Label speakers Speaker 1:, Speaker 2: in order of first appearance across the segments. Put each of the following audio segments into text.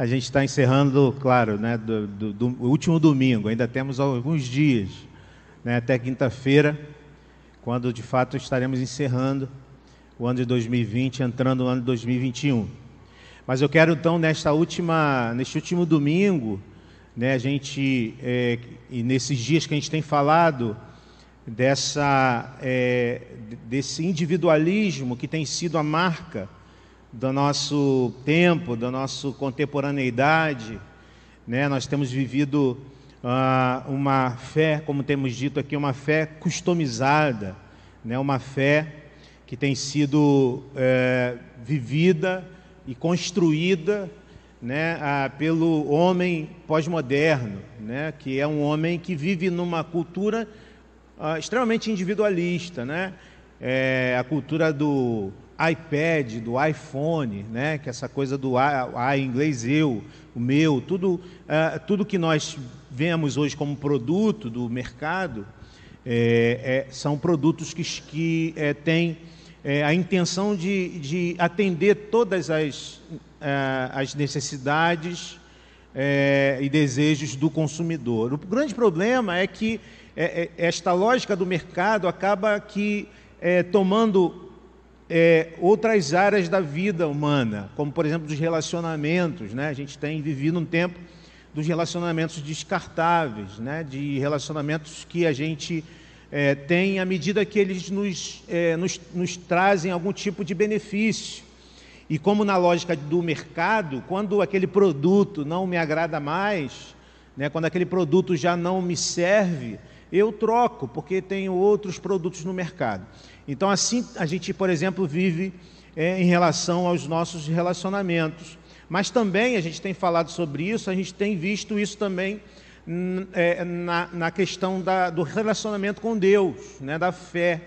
Speaker 1: a gente está encerrando, claro, né, do, do, do, último domingo, ainda temos alguns dias, né, até quinta-feira, quando de fato estaremos encerrando o ano de 2020, entrando no ano de 2021. Mas eu quero então, nesta última, neste último domingo, né, a gente, é, e nesses dias que a gente tem falado, dessa, é, desse individualismo que tem sido a marca do nosso tempo, da nossa contemporaneidade. Né? Nós temos vivido uh, uma fé, como temos dito aqui, uma fé customizada, né? uma fé que tem sido é, vivida e construída né, ah, pelo homem pós-moderno, né, que é um homem que vive numa cultura ah, extremamente individualista, né? É, a cultura do iPad, do iPhone, né? Que é essa coisa do a, em inglês eu, o meu, tudo, uh, tudo que nós vemos hoje como produto do mercado é, é, são produtos que, que é, têm é, a intenção de, de, atender todas as, é, as necessidades é, e desejos do consumidor. O grande problema é que esta lógica do mercado acaba que tomando é, outras áreas da vida humana, como por exemplo dos relacionamentos. Né? A gente tem vivido um tempo dos relacionamentos descartáveis, né? de relacionamentos que a gente é, tem à medida que eles nos, é, nos, nos trazem algum tipo de benefício. E como na lógica do mercado, quando aquele produto não me agrada mais, né, quando aquele produto já não me serve, eu troco, porque tenho outros produtos no mercado. Então, assim a gente, por exemplo, vive é, em relação aos nossos relacionamentos. Mas também, a gente tem falado sobre isso, a gente tem visto isso também é, na, na, questão da, do relacionamento com Deus, né, da fé.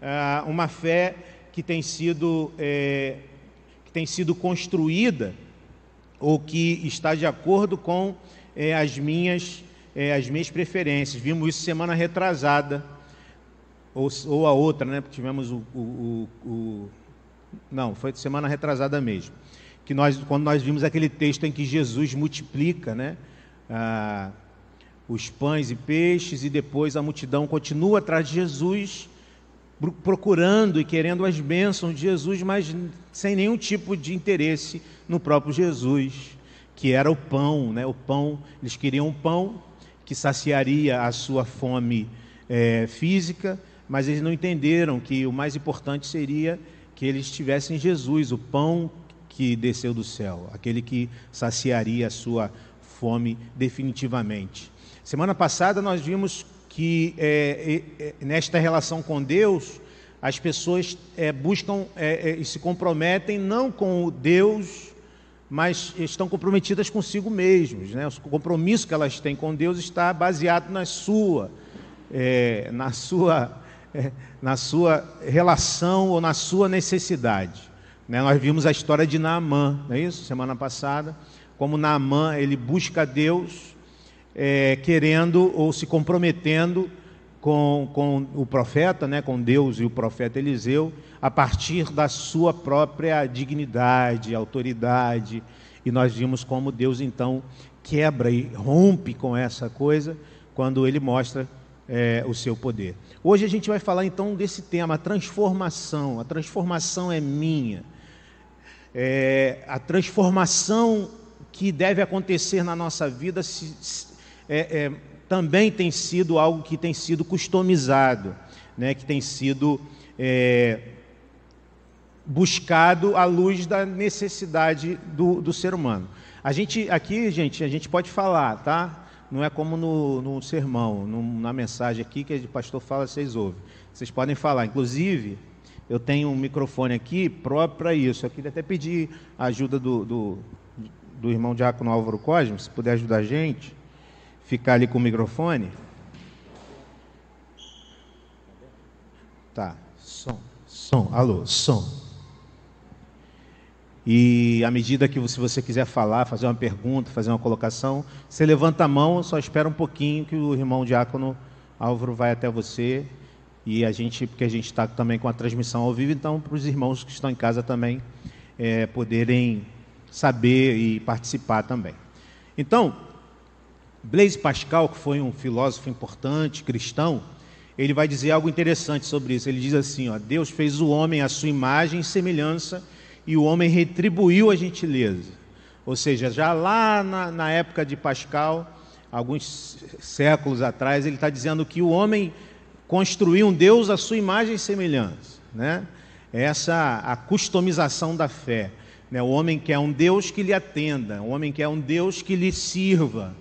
Speaker 1: Ah, uma fé que tem sido, é, que tem sido construída ou que está de acordo com é, as, minhas, é, as minhas preferências. Vimos isso semana retrasada ou, ou a outra, né? Porque tivemos o, o, o, Não, foi semana retrasada mesmo. Que nós, quando nós vimos aquele texto em que Jesus multiplica, né? Ah, os pães e peixes, e depois a multidão continua atrás de Jesus, procurando e querendo as bênçãos de Jesus, mas sem nenhum tipo de interesse no próprio Jesus, que era o pão, né? O pão, eles queriam um pão que saciaria a sua fome é, física, mas eles não entenderam que o mais importante seria que eles tivessem Jesus, o pão que desceu do céu, aquele que saciaria a sua fome definitivamente. Semana passada nós vimos que é, é, nesta relação com Deus, as pessoas é, buscam é, é, e se comprometem não com Deus, mas estão comprometidas consigo mesmos. Né? O compromisso que elas têm com Deus está baseado na sua, é, na sua é, na sua relação ou na sua necessidade. Né? Nós vimos a história de Naamã, não é isso? Semana passada, como Naamã ele busca Deus, é, querendo ou se comprometendo com, com o profeta, né? com Deus e o profeta Eliseu, a partir da sua própria dignidade, autoridade. E nós vimos como Deus então quebra e rompe com essa coisa quando ele mostra é, o seu poder. Hoje a gente vai falar então desse tema, a transformação. A transformação é minha. É, a transformação que deve acontecer na nossa vida se, se, é, é, também tem sido algo que tem sido customizado, né, que tem sido é, buscado à luz da necessidade do, do ser humano. A gente aqui, gente, a gente pode falar, tá? Não é como no, no sermão, no, na mensagem aqui que o pastor fala, vocês ouvem. Vocês podem falar. Inclusive, eu tenho um microfone aqui próprio para isso. Eu queria até pedir a ajuda do, do, do irmão Diácono Álvaro Cosme, se puder ajudar a gente, ficar ali com o microfone. Tá, som, som, alô, som. E à medida que se você quiser falar, fazer uma pergunta, fazer uma colocação, você levanta a mão, só espera um pouquinho que o irmão diácono Álvaro vai até você. E a gente, porque a gente está também com a transmissão ao vivo, então para os irmãos que estão em casa também é, poderem saber e participar também. Então, Blaise Pascal, que foi um filósofo importante, cristão, ele vai dizer algo interessante sobre isso. Ele diz assim: ó, Deus fez o homem à sua imagem e semelhança, e o homem retribuiu a gentileza. Ou seja, já lá na, na época de Pascal, alguns séculos atrás, ele está dizendo que o homem construiu um Deus à sua imagem e semelhança. Né? Essa a customização da fé. Né? O homem quer um Deus que lhe atenda, o homem quer um Deus que lhe sirva,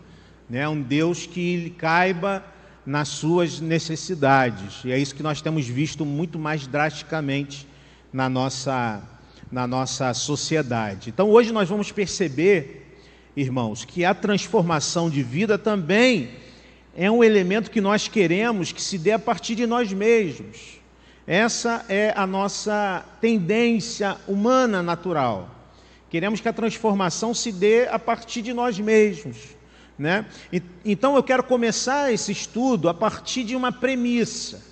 Speaker 1: né? um Deus que lhe caiba nas suas necessidades. E é isso que nós temos visto muito mais drasticamente na nossa, na nossa sociedade. Então hoje nós vamos perceber, irmãos, que a transformação de vida também é um elemento que nós queremos que se dê a partir de nós mesmos. Essa é a nossa tendência humana natural. Queremos que a transformação se dê a partir de nós mesmos. Né? Então eu quero começar esse estudo a partir de uma premissa,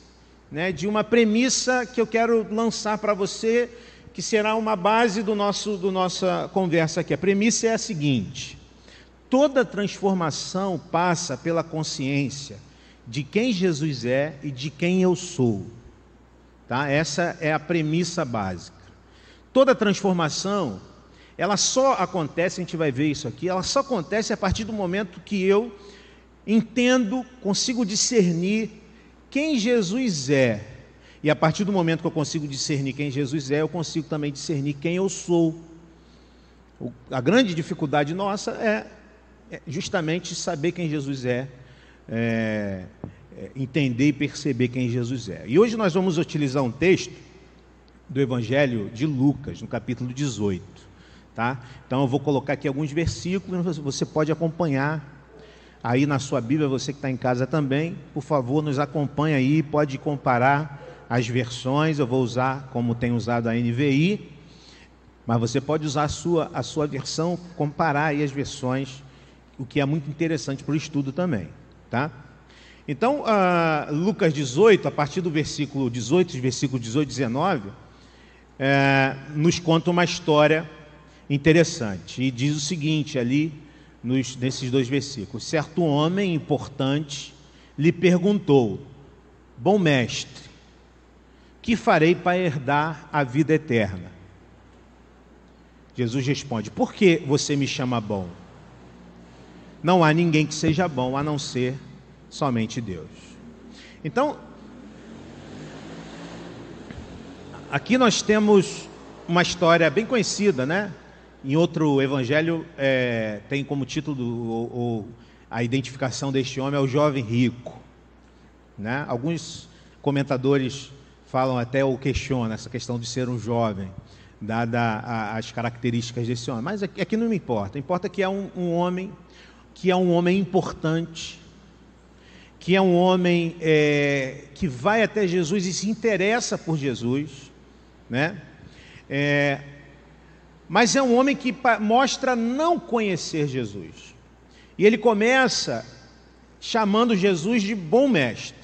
Speaker 1: né? de uma premissa que eu quero lançar para você, que será uma base do nosso do nossa conversa aqui. A premissa é a seguinte: toda transformação passa pela consciência de quem Jesus é e de quem eu sou. Tá? Essa é a premissa básica. Toda transformação ela só acontece, a gente vai ver isso aqui, ela só acontece a partir do momento que eu entendo, consigo discernir quem Jesus é. E a partir do momento que eu consigo discernir quem Jesus é, eu consigo também discernir quem eu sou. O, a grande dificuldade nossa é, é, justamente saber quem Jesus é, é, é, entender e perceber quem Jesus é. E hoje nós vamos utilizar um texto do Evangelho de Lucas, no capítulo 18. Tá? Então eu vou colocar aqui alguns versículos, você pode acompanhar aí na sua Bíblia, você que está em casa também, por favor, nos acompanhe aí, pode comparar as versões, eu vou usar como tem usado a NVI, mas você pode usar a sua, a sua versão, comparar aí as versões, o que é muito interessante para o estudo também. Tá? Então, uh, Lucas 18, a partir do versículo 18, versículo 18 e 19, é, nos conta uma história interessante. E diz o seguinte ali, nos, nesses dois versículos: Certo homem importante lhe perguntou, Bom mestre, que farei para herdar a vida eterna? Jesus responde: Por que você me chama bom? Não há ninguém que seja bom a não ser somente Deus. Então, aqui nós temos uma história bem conhecida, né? Em outro evangelho, é, tem como título o, o, a identificação deste homem é o jovem rico. Né? Alguns comentadores falam até ou questionam essa questão de ser um jovem, dada as características desse homem. Mas aqui, aqui não me importa. Importa que é um, um, homem que é um homem importante, que é um homem é, que vai até Jesus e se interessa por Jesus, né? É, mas é um homem que mostra não conhecer Jesus. E ele começa chamando Jesus de bom mestre.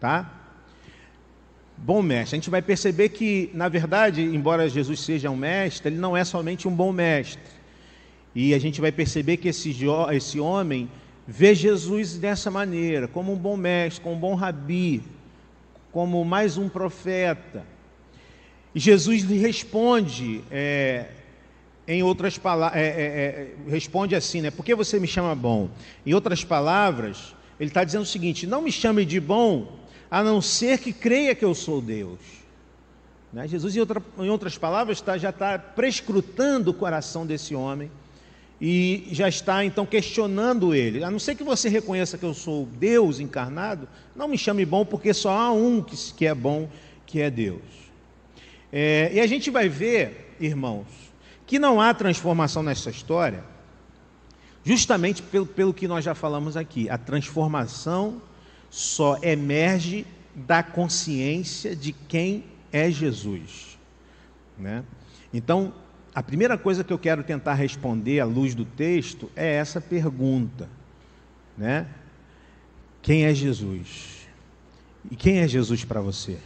Speaker 1: Tá? Bom mestre. A gente vai perceber que, na verdade, embora Jesus seja um mestre, ele não é somente um bom mestre. E a gente vai perceber que esse, esse homem vê Jesus dessa maneira, como um bom mestre, como um bom rabi, como mais um profeta. E Jesus lhe responde, é, em outras palavras, é, é, é, responde assim, né? Por que você me chama bom? Em outras palavras, ele está dizendo o seguinte: não me chame de bom, a não ser que creia que eu sou Deus. Né? Jesus, em, outra, em, outras palavras, tá, já está prescrutando o coração desse homem e já está então questionando ele. A não ser que você reconheça que eu sou Deus encarnado, não me chame bom, porque só há um que, que é bom, que é Deus. É, e a gente vai ver, irmãos, que não há transformação nessa história, justamente pelo, pelo que nós já falamos aqui. A transformação só emerge da consciência de quem é Jesus. Né? Então, a primeira coisa que eu quero tentar responder à luz do texto é essa pergunta, né? Quem é Jesus? E quem é Jesus para você?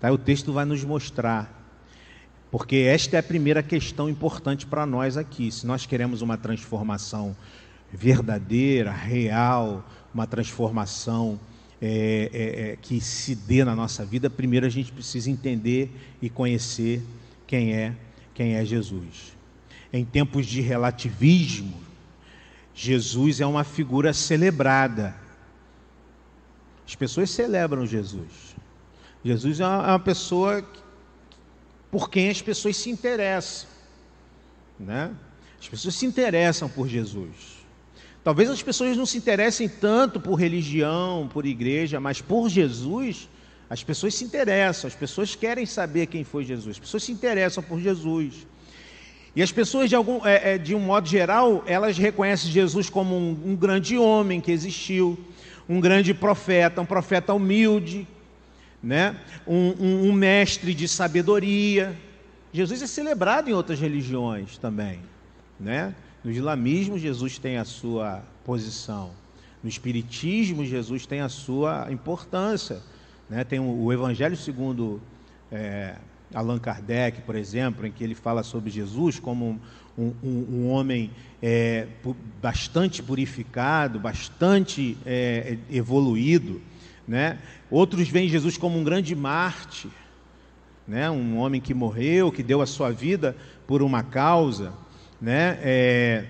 Speaker 1: Tá? O texto vai nos mostrar. Porque esta é a primeira questão importante para nós aqui. Se nós queremos uma transformação verdadeira, real, uma transformação é, é, é, que se dê na nossa vida, primeiro a gente precisa entender e conhecer quem é quem é Jesus. Em tempos de relativismo, Jesus é uma figura celebrada. As pessoas celebram Jesus. Jesus é uma pessoa por quem as pessoas se interessam, né? As pessoas se interessam por Jesus. Talvez as pessoas não se interessem tanto por religião, por igreja, mas por Jesus, as pessoas se interessam, as pessoas querem saber quem foi Jesus, as pessoas se interessam por Jesus. E as pessoas, de, algum, é, é, de um modo geral, elas reconhecem Jesus como um, um grande homem que existiu, um grande profeta, um profeta humilde, né? um, um, um mestre de sabedoria. Jesus é celebrado em outras religiões também. Né? No islamismo, Jesus tem a sua posição. No espiritismo, Jesus tem a sua importância. Né? Tem o, Evangelho segundo é, Allan Kardec, por exemplo, em que ele fala sobre Jesus como um, um, um homem é, bastante purificado, bastante é, evoluído. Né? Outros veem Jesus como um grande mártir, né? um homem que morreu, que deu a sua vida por uma causa. Né? É...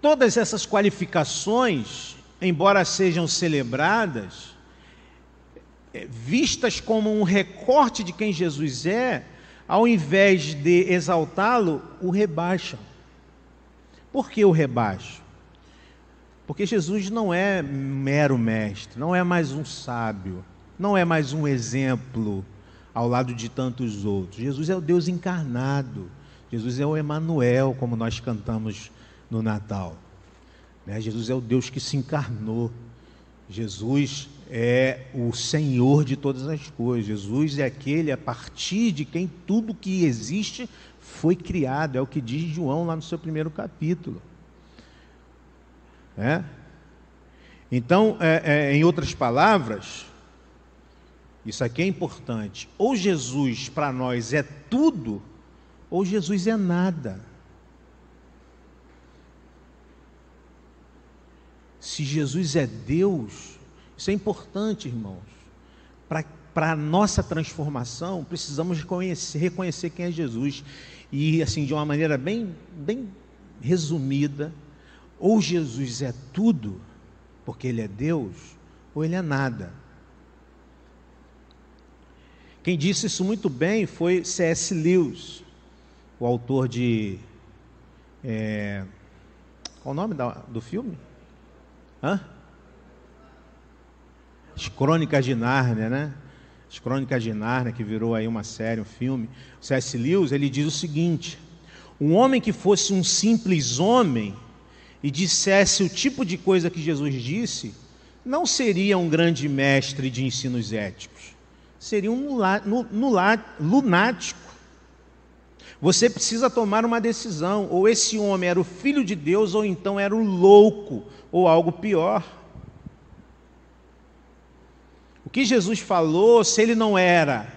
Speaker 1: Todas essas qualificações, embora sejam celebradas, é, vistas como um recorte de quem Jesus é, ao invés de exaltá-lo, o rebaixam. Por que o rebaixam? Porque Jesus não é mero mestre, não é mais um sábio, não é mais um exemplo ao lado de tantos outros. Jesus é o Deus encarnado. Jesus é o Emanuel, como nós cantamos no Natal. Né? Jesus é o Deus que se encarnou. Jesus é o Senhor de todas as coisas. Jesus é aquele a partir de quem tudo que existe foi criado. É o que diz João lá no seu primeiro capítulo. É? Então, é, é, em outras palavras, isso aqui é importante. Ou Jesus para nós é tudo, ou Jesus é nada. Se Jesus é Deus, isso é importante, irmãos. Para a nossa transformação, precisamos reconhecer, reconhecer quem é Jesus. E, assim, de uma maneira bem, bem resumida, ou Jesus é tudo, porque Ele é Deus, ou Ele é nada. Quem disse isso muito bem foi C.S. Lewis o autor de. É, qual o nome da, do filme? Hã? As Crônicas de Nárnia, né? As Crônicas de Nárnia, que virou aí uma série, um filme. C.S. Lewis, ele diz o seguinte: um homem que fosse um simples homem e dissesse o tipo de coisa que Jesus disse, não seria um grande mestre de ensinos éticos. Seria um lunático você precisa tomar uma decisão: ou esse homem era o filho de Deus, ou então era um louco, ou algo pior. O que Jesus falou, se ele não era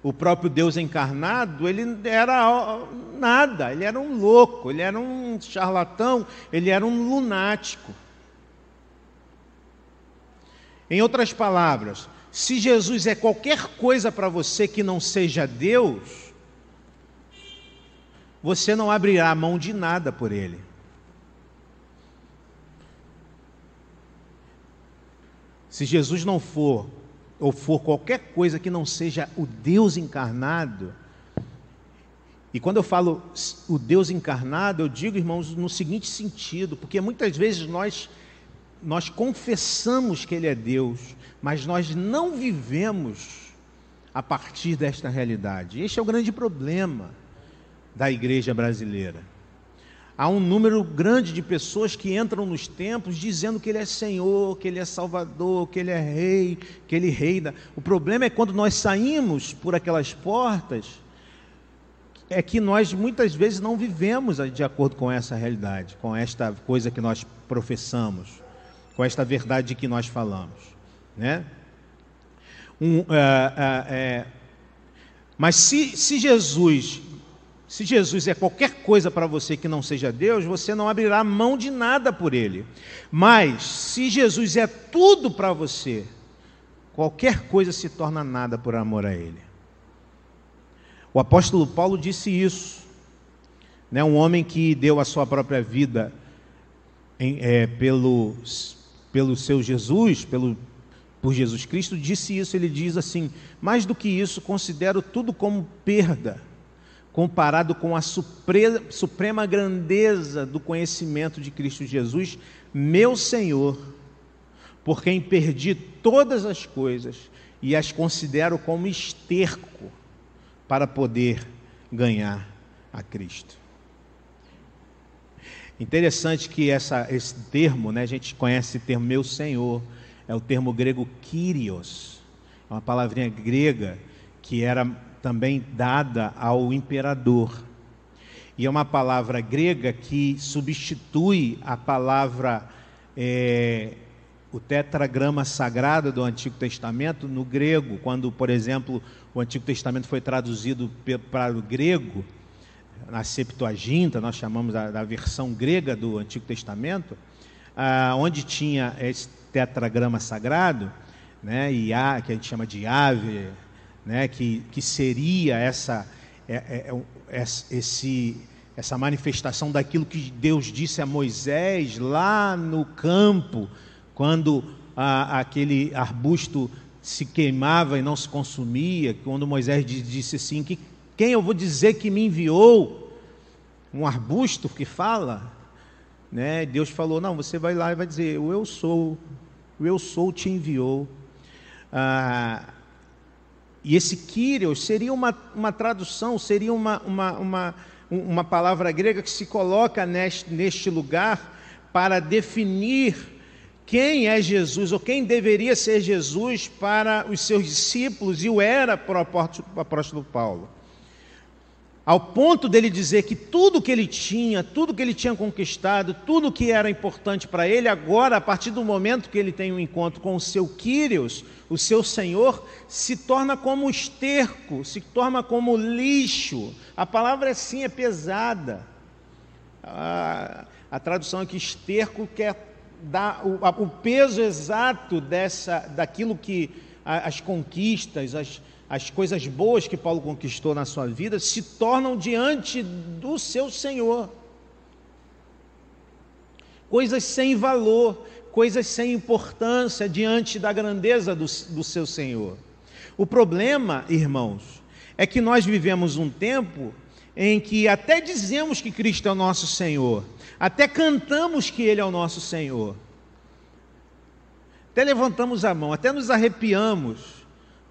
Speaker 1: o próprio Deus encarnado, ele era nada, ele era um louco, ele era um charlatão, ele era um lunático. Em outras palavras, se Jesus é qualquer coisa para você que não seja Deus, você não abrirá mão de nada por ele. Se Jesus não for, ou for qualquer coisa que não seja o Deus encarnado, e quando eu falo o Deus encarnado, eu digo, irmãos, no seguinte sentido, porque muitas vezes nós nós confessamos que ele é Deus, mas nós não vivemos a partir desta realidade. Este é o grande problema da igreja brasileira. Há um número grande de pessoas que entram nos templos dizendo que Ele é Senhor, que Ele é Salvador, que Ele é Rei, que Ele reina. O problema é quando nós saímos por aquelas portas, é que nós muitas vezes não vivemos de acordo com essa realidade, com esta coisa que nós professamos, com esta verdade que nós falamos. Né? Um, é, é, é Mas se, se Jesus, se Jesus é qualquer coisa para você que não seja Deus, você não abrirá mão de nada por ele. Mas se Jesus é tudo para você, qualquer coisa se torna nada por amor a ele. O apóstolo Paulo disse isso. Né? Um homem que deu a sua própria vida em, é, pelo, pelo seu Jesus, pelo, por Jesus Cristo, disse isso. Ele diz assim: mais do que isso, considero tudo como perda, comparado com a suprema, suprema grandeza do conhecimento de Cristo Jesus, meu Senhor, por quem perdi todas as coisas e as considero como esterco para poder ganhar a Cristo. Interessante que essa, esse termo, né, a gente conhece o termo meu Senhor, é o termo grego Kyrios, é uma palavrinha grega que era também dada ao imperador. E é uma palavra grega que substitui a palavra, é, o tetragrama sagrado do Antigo Testamento no grego, quando, por exemplo, o Antigo Testamento foi traduzido para o grego, na Septuaginta, nós chamamos da, da versão grega do Antigo Testamento, ah, onde tinha esse tetragrama sagrado, né, Iá, que a gente chama de ave, né, que, que seria essa, é, é, é, esse, essa manifestação daquilo que Deus disse a Moisés lá no campo, quando ah, aquele arbusto se queimava e não se consumia, quando Moisés disse assim: que quem eu vou dizer que me enviou? Um arbusto que fala, né? Deus falou: não, você vai lá e vai dizer: eu sou, eu sou te enviou. Ah, e esse Kyrios seria uma, uma tradução, seria uma, uma, uma, uma palavra grega que se coloca neste, neste lugar para definir quem é Jesus, ou quem deveria ser Jesus para os seus discípulos, e o era para o apóstolo Paulo ao ponto dele dizer que tudo que ele tinha, tudo que ele tinha conquistado, tudo que era importante para ele, agora, a partir do momento que ele tem um encontro com o seu Quírios, o seu Senhor, se torna como esterco, se torna como lixo. A palavra assim é pesada. A, a tradução aqui, esterco, quer dar o, o peso exato dessa, daquilo que as conquistas, as, as coisas boas que Paulo conquistou na sua vida se tornam diante do seu Senhor. Coisas sem valor, coisas sem importância diante da grandeza do, do seu Senhor. O problema, irmãos, é que nós vivemos um tempo em que até dizemos que Cristo é o nosso Senhor, até cantamos que Ele é o nosso Senhor, até levantamos a mão, até nos arrepiamos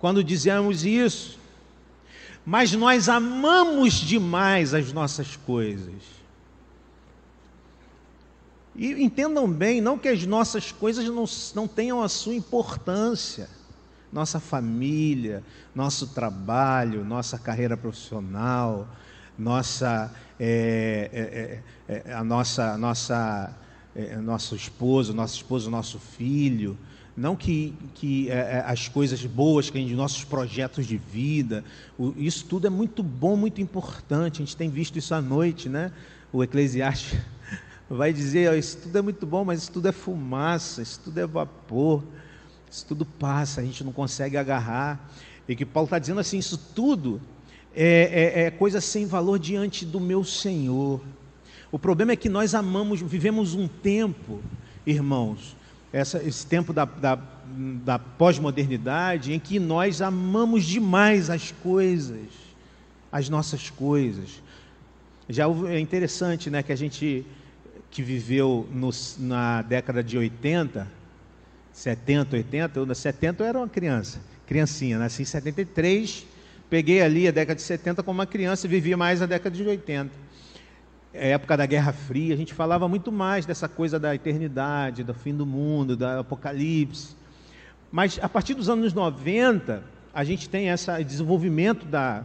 Speaker 1: quando dizemos isso. Mas nós amamos demais as nossas coisas. E entendam bem, não que as nossas coisas não, não tenham a sua importância. Nossa família, nosso trabalho, nossa carreira profissional, nossa, é, é, é, a nossa, nossa, nosso esposo, nosso esposo, nosso filho, não que, que é, é, as coisas boas, que gente, nossos projetos de vida, o, isso tudo é muito bom, muito importante. A gente tem visto isso à noite, né? O Eclesiastes vai dizer: ó, isso tudo é muito bom, mas isso tudo é fumaça, isso tudo é vapor, isso tudo passa, a gente não consegue agarrar. E que Paulo está dizendo assim: isso tudo é, é, é coisa sem valor diante do meu Senhor. O problema é que nós amamos, vivemos um tempo, irmãos, essa, esse tempo da, da, da pós-modernidade em que nós amamos demais as coisas, as nossas coisas. Já é interessante né, que a gente que viveu no, na década de 80, 70, 80, eu na 70 eu era uma criança, criancinha, nasci em 73, peguei ali a década de 70 como uma criança e vivi mais a década de 80 época da Guerra Fria, a gente falava muito mais dessa coisa da eternidade, do fim do mundo, do apocalipse. Mas a partir dos anos 90, a gente tem esse desenvolvimento da,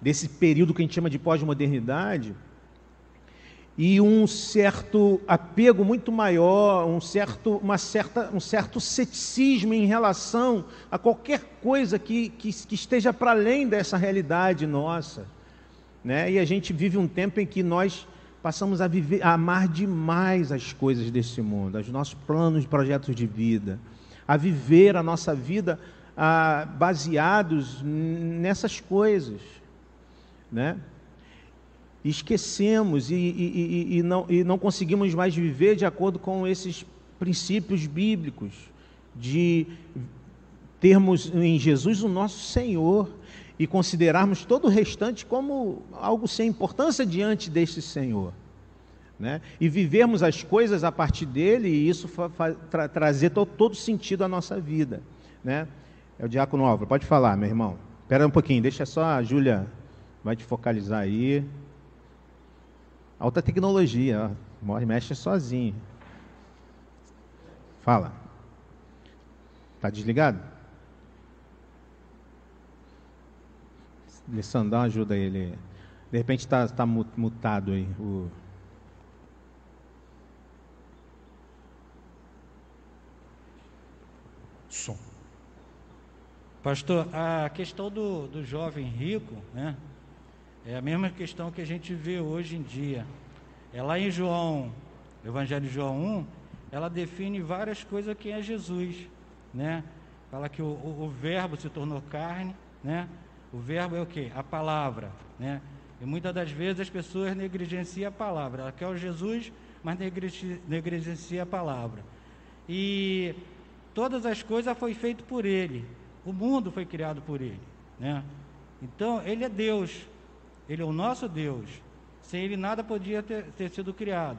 Speaker 1: desse período que a gente chama de pós-modernidade, e um certo apego muito maior, um certo, uma certa, um certo ceticismo em relação a qualquer coisa que, que, que esteja para além dessa realidade nossa. Né? E a gente vive um tempo em que nós passamos a, viver, a amar demais as coisas desse mundo, os nossos planos projetos de vida, a viver a nossa vida ah, baseados nessas coisas. Né? esquecemos e, e, e, não, e não conseguimos mais viver de acordo com esses princípios bíblicos, de termos em Jesus o nosso Senhor e considerarmos todo o restante como algo sem importância diante deste Senhor. Né? E vivermos as coisas a partir dele e isso tra trazer to todo sentido à nossa vida. Né? É o Diácono Álvaro, pode falar, meu irmão. Espera um pouquinho, deixa só a Júlia, vai te focalizar aí. Alta tecnologia, morre mexe sozinho. Fala. Tá desligado? Lissandão ajuda ele. De repente está tá mutado aí. O...
Speaker 2: Som. Pastor, a questão do, do jovem rico, né? É a mesma questão que a gente vê hoje em dia. É lá em João, Evangelho de João 1, ela define várias coisas quem é Jesus, né? Fala que o, o, o verbo se tornou carne, né? O verbo é o quê? A palavra, né? E muitas das vezes as pessoas negligenciam a palavra. Ela quer o Jesus, mas negligencia a palavra. E todas as coisas foi feito por ele. O mundo foi criado por ele, né? Então, ele é Deus. Ele é o nosso Deus. Sem Ele nada podia ter, ter sido criado.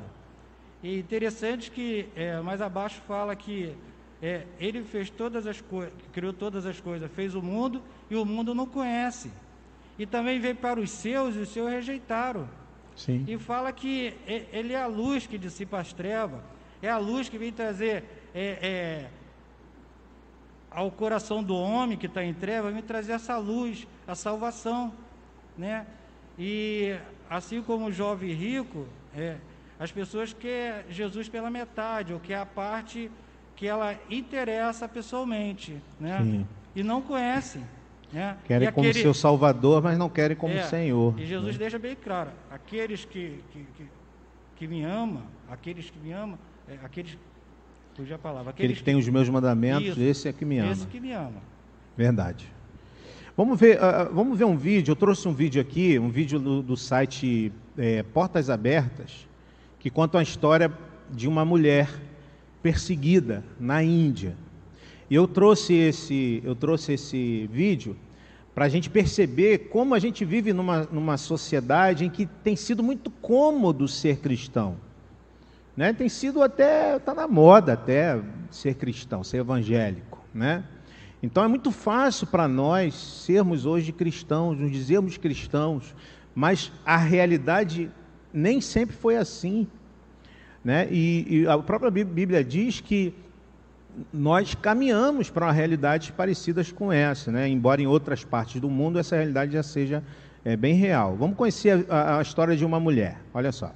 Speaker 2: E interessante que é, mais abaixo fala que é, Ele fez todas as coisas, criou todas as coisas, fez o mundo e o mundo não conhece. E também veio para os seus e os seus rejeitaram.
Speaker 1: Sim.
Speaker 2: E fala que Ele é a luz que dissipa as trevas, é a luz que vem trazer é, é, ao coração do homem que está em trevas, vem trazer essa luz, a salvação, né? E assim como o jovem rico, é, as pessoas querem Jesus pela metade, ou que é a parte que ela interessa pessoalmente, né? Sim. E não conhecem. Né?
Speaker 1: Querem como seu Salvador, mas não querem como
Speaker 2: é,
Speaker 1: Senhor.
Speaker 2: E Jesus né? deixa bem claro: aqueles que, que, que, que, me amam, aqueles que me amam, é, aqueles. Fugiu a palavra.
Speaker 1: Aqueles Aquele que, tem os meus mandamentos, isso, esse é que me ama.
Speaker 2: Esse que me ama.
Speaker 1: Verdade. Vamos ver, uh, vamos ver um vídeo. Eu trouxe um vídeo aqui, um vídeo do, do site é, Portas Abertas, que conta uma história de uma mulher perseguida na Índia. E eu trouxe esse, eu trouxe esse vídeo para a gente perceber como a gente vive numa, numa sociedade em que tem sido muito cômodo ser cristão. Né? Tem sido até, está na moda até ser cristão, ser evangélico. Né? Então é muito fácil para nós sermos hoje cristãos, nos dizermos cristãos, mas a realidade nem sempre foi assim. Né? E, e a própria Bíblia diz que nós caminhamos para realidades parecidas com essa, né? embora em outras partes do mundo essa realidade já seja é, bem real. Vamos conhecer a, a história de uma mulher, olha só.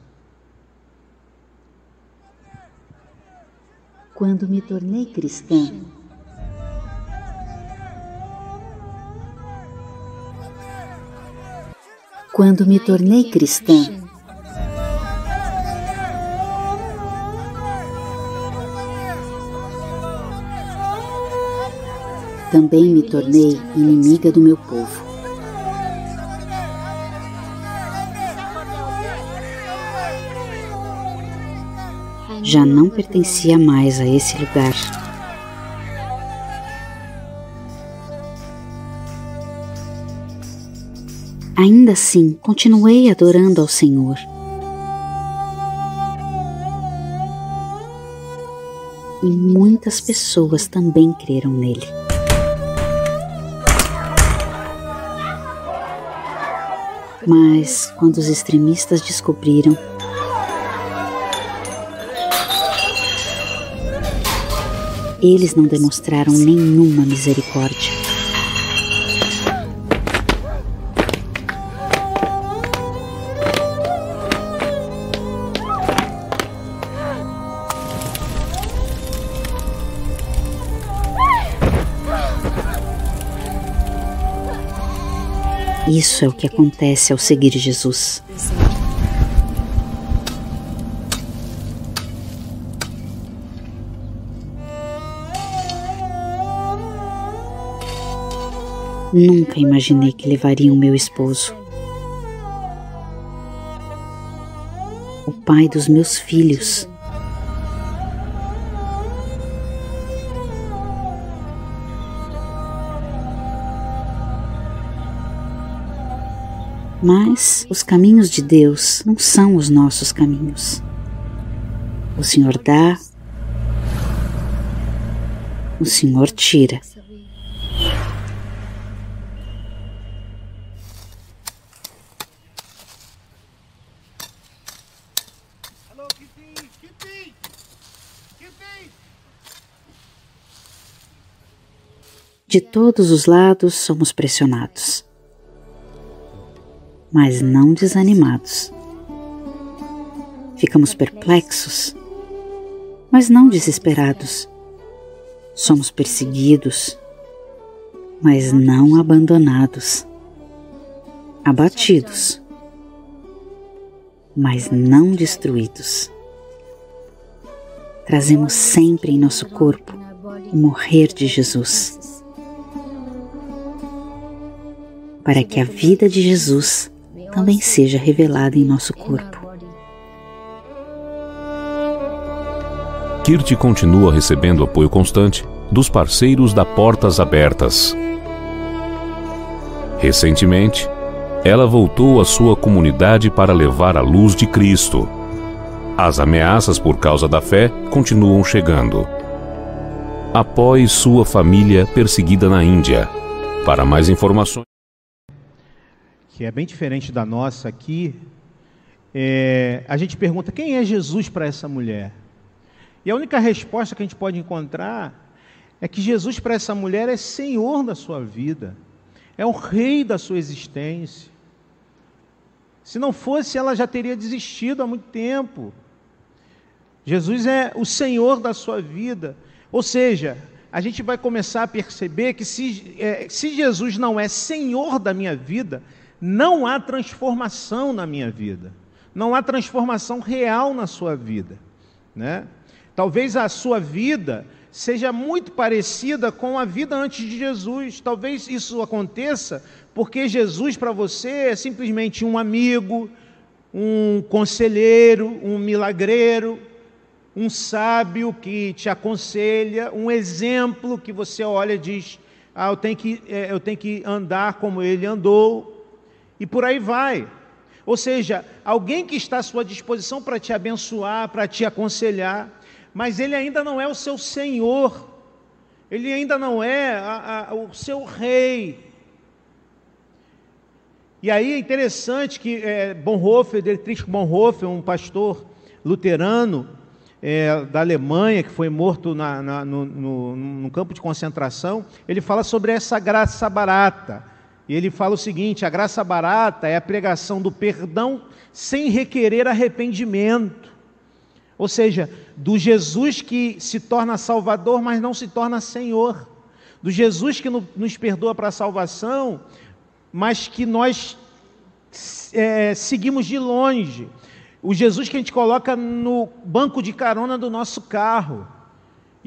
Speaker 3: Quando me tornei cristã, quando me tornei cristã. Também me tornei inimiga do meu povo. Já não pertencia mais a esse lugar. Ainda assim, continuei adorando ao Senhor. E muitas pessoas também creram nele. Mas quando os extremistas descobriram, eles não demonstraram nenhuma misericórdia. Isso é o que acontece ao seguir Jesus. Nunca imaginei que levaria o meu esposo, o pai dos meus filhos. Mas os caminhos de Deus não são os nossos caminhos. O Senhor dá, o Senhor tira. De todos os lados somos pressionados, mas não desanimados. Ficamos perplexos, mas não desesperados. Somos perseguidos, mas não abandonados. Abatidos, mas não destruídos. Trazemos sempre em nosso corpo o morrer de Jesus para que a vida de Jesus também seja revelada em nosso corpo.
Speaker 4: Kirti continua recebendo apoio constante dos parceiros da Portas Abertas. Recentemente, ela voltou à sua comunidade para levar a luz de Cristo. As ameaças por causa da fé continuam chegando. Apoie sua família perseguida na Índia. Para mais informações
Speaker 1: que é bem diferente da nossa aqui, é, a gente pergunta quem é Jesus para essa mulher? E a única resposta que a gente pode encontrar é que Jesus para essa mulher é Senhor da sua vida, é o Rei da sua existência. Se não fosse, ela já teria desistido há muito tempo. Jesus é o Senhor da sua vida. Ou seja, a gente vai começar a perceber que se, é, se Jesus não é Senhor da minha vida, não há transformação na minha vida, não há transformação real na sua vida, né? Talvez a sua vida seja muito parecida com a vida antes de Jesus. Talvez isso aconteça porque Jesus para você é simplesmente um amigo, um conselheiro, um milagreiro, um sábio que te aconselha, um exemplo que você olha e diz: ah, eu tenho que, é, eu tenho que andar como ele andou. E por aí vai. Ou seja, alguém que está à sua disposição para te abençoar, para te aconselhar, mas ele ainda não é o seu senhor, ele ainda não é a, a, o seu rei. E aí é interessante que é, Bonhoeffer, Dietrich Bonhoeffer, um pastor luterano é, da Alemanha, que foi morto na, na, no, no, no campo de concentração, ele fala sobre essa graça barata e ele fala o seguinte: a graça barata é a pregação do perdão sem requerer arrependimento. Ou seja, do Jesus que se torna Salvador, mas não se torna Senhor. Do Jesus que nos perdoa para a salvação, mas que nós é, seguimos de longe. O Jesus que a gente coloca no banco de carona do nosso carro.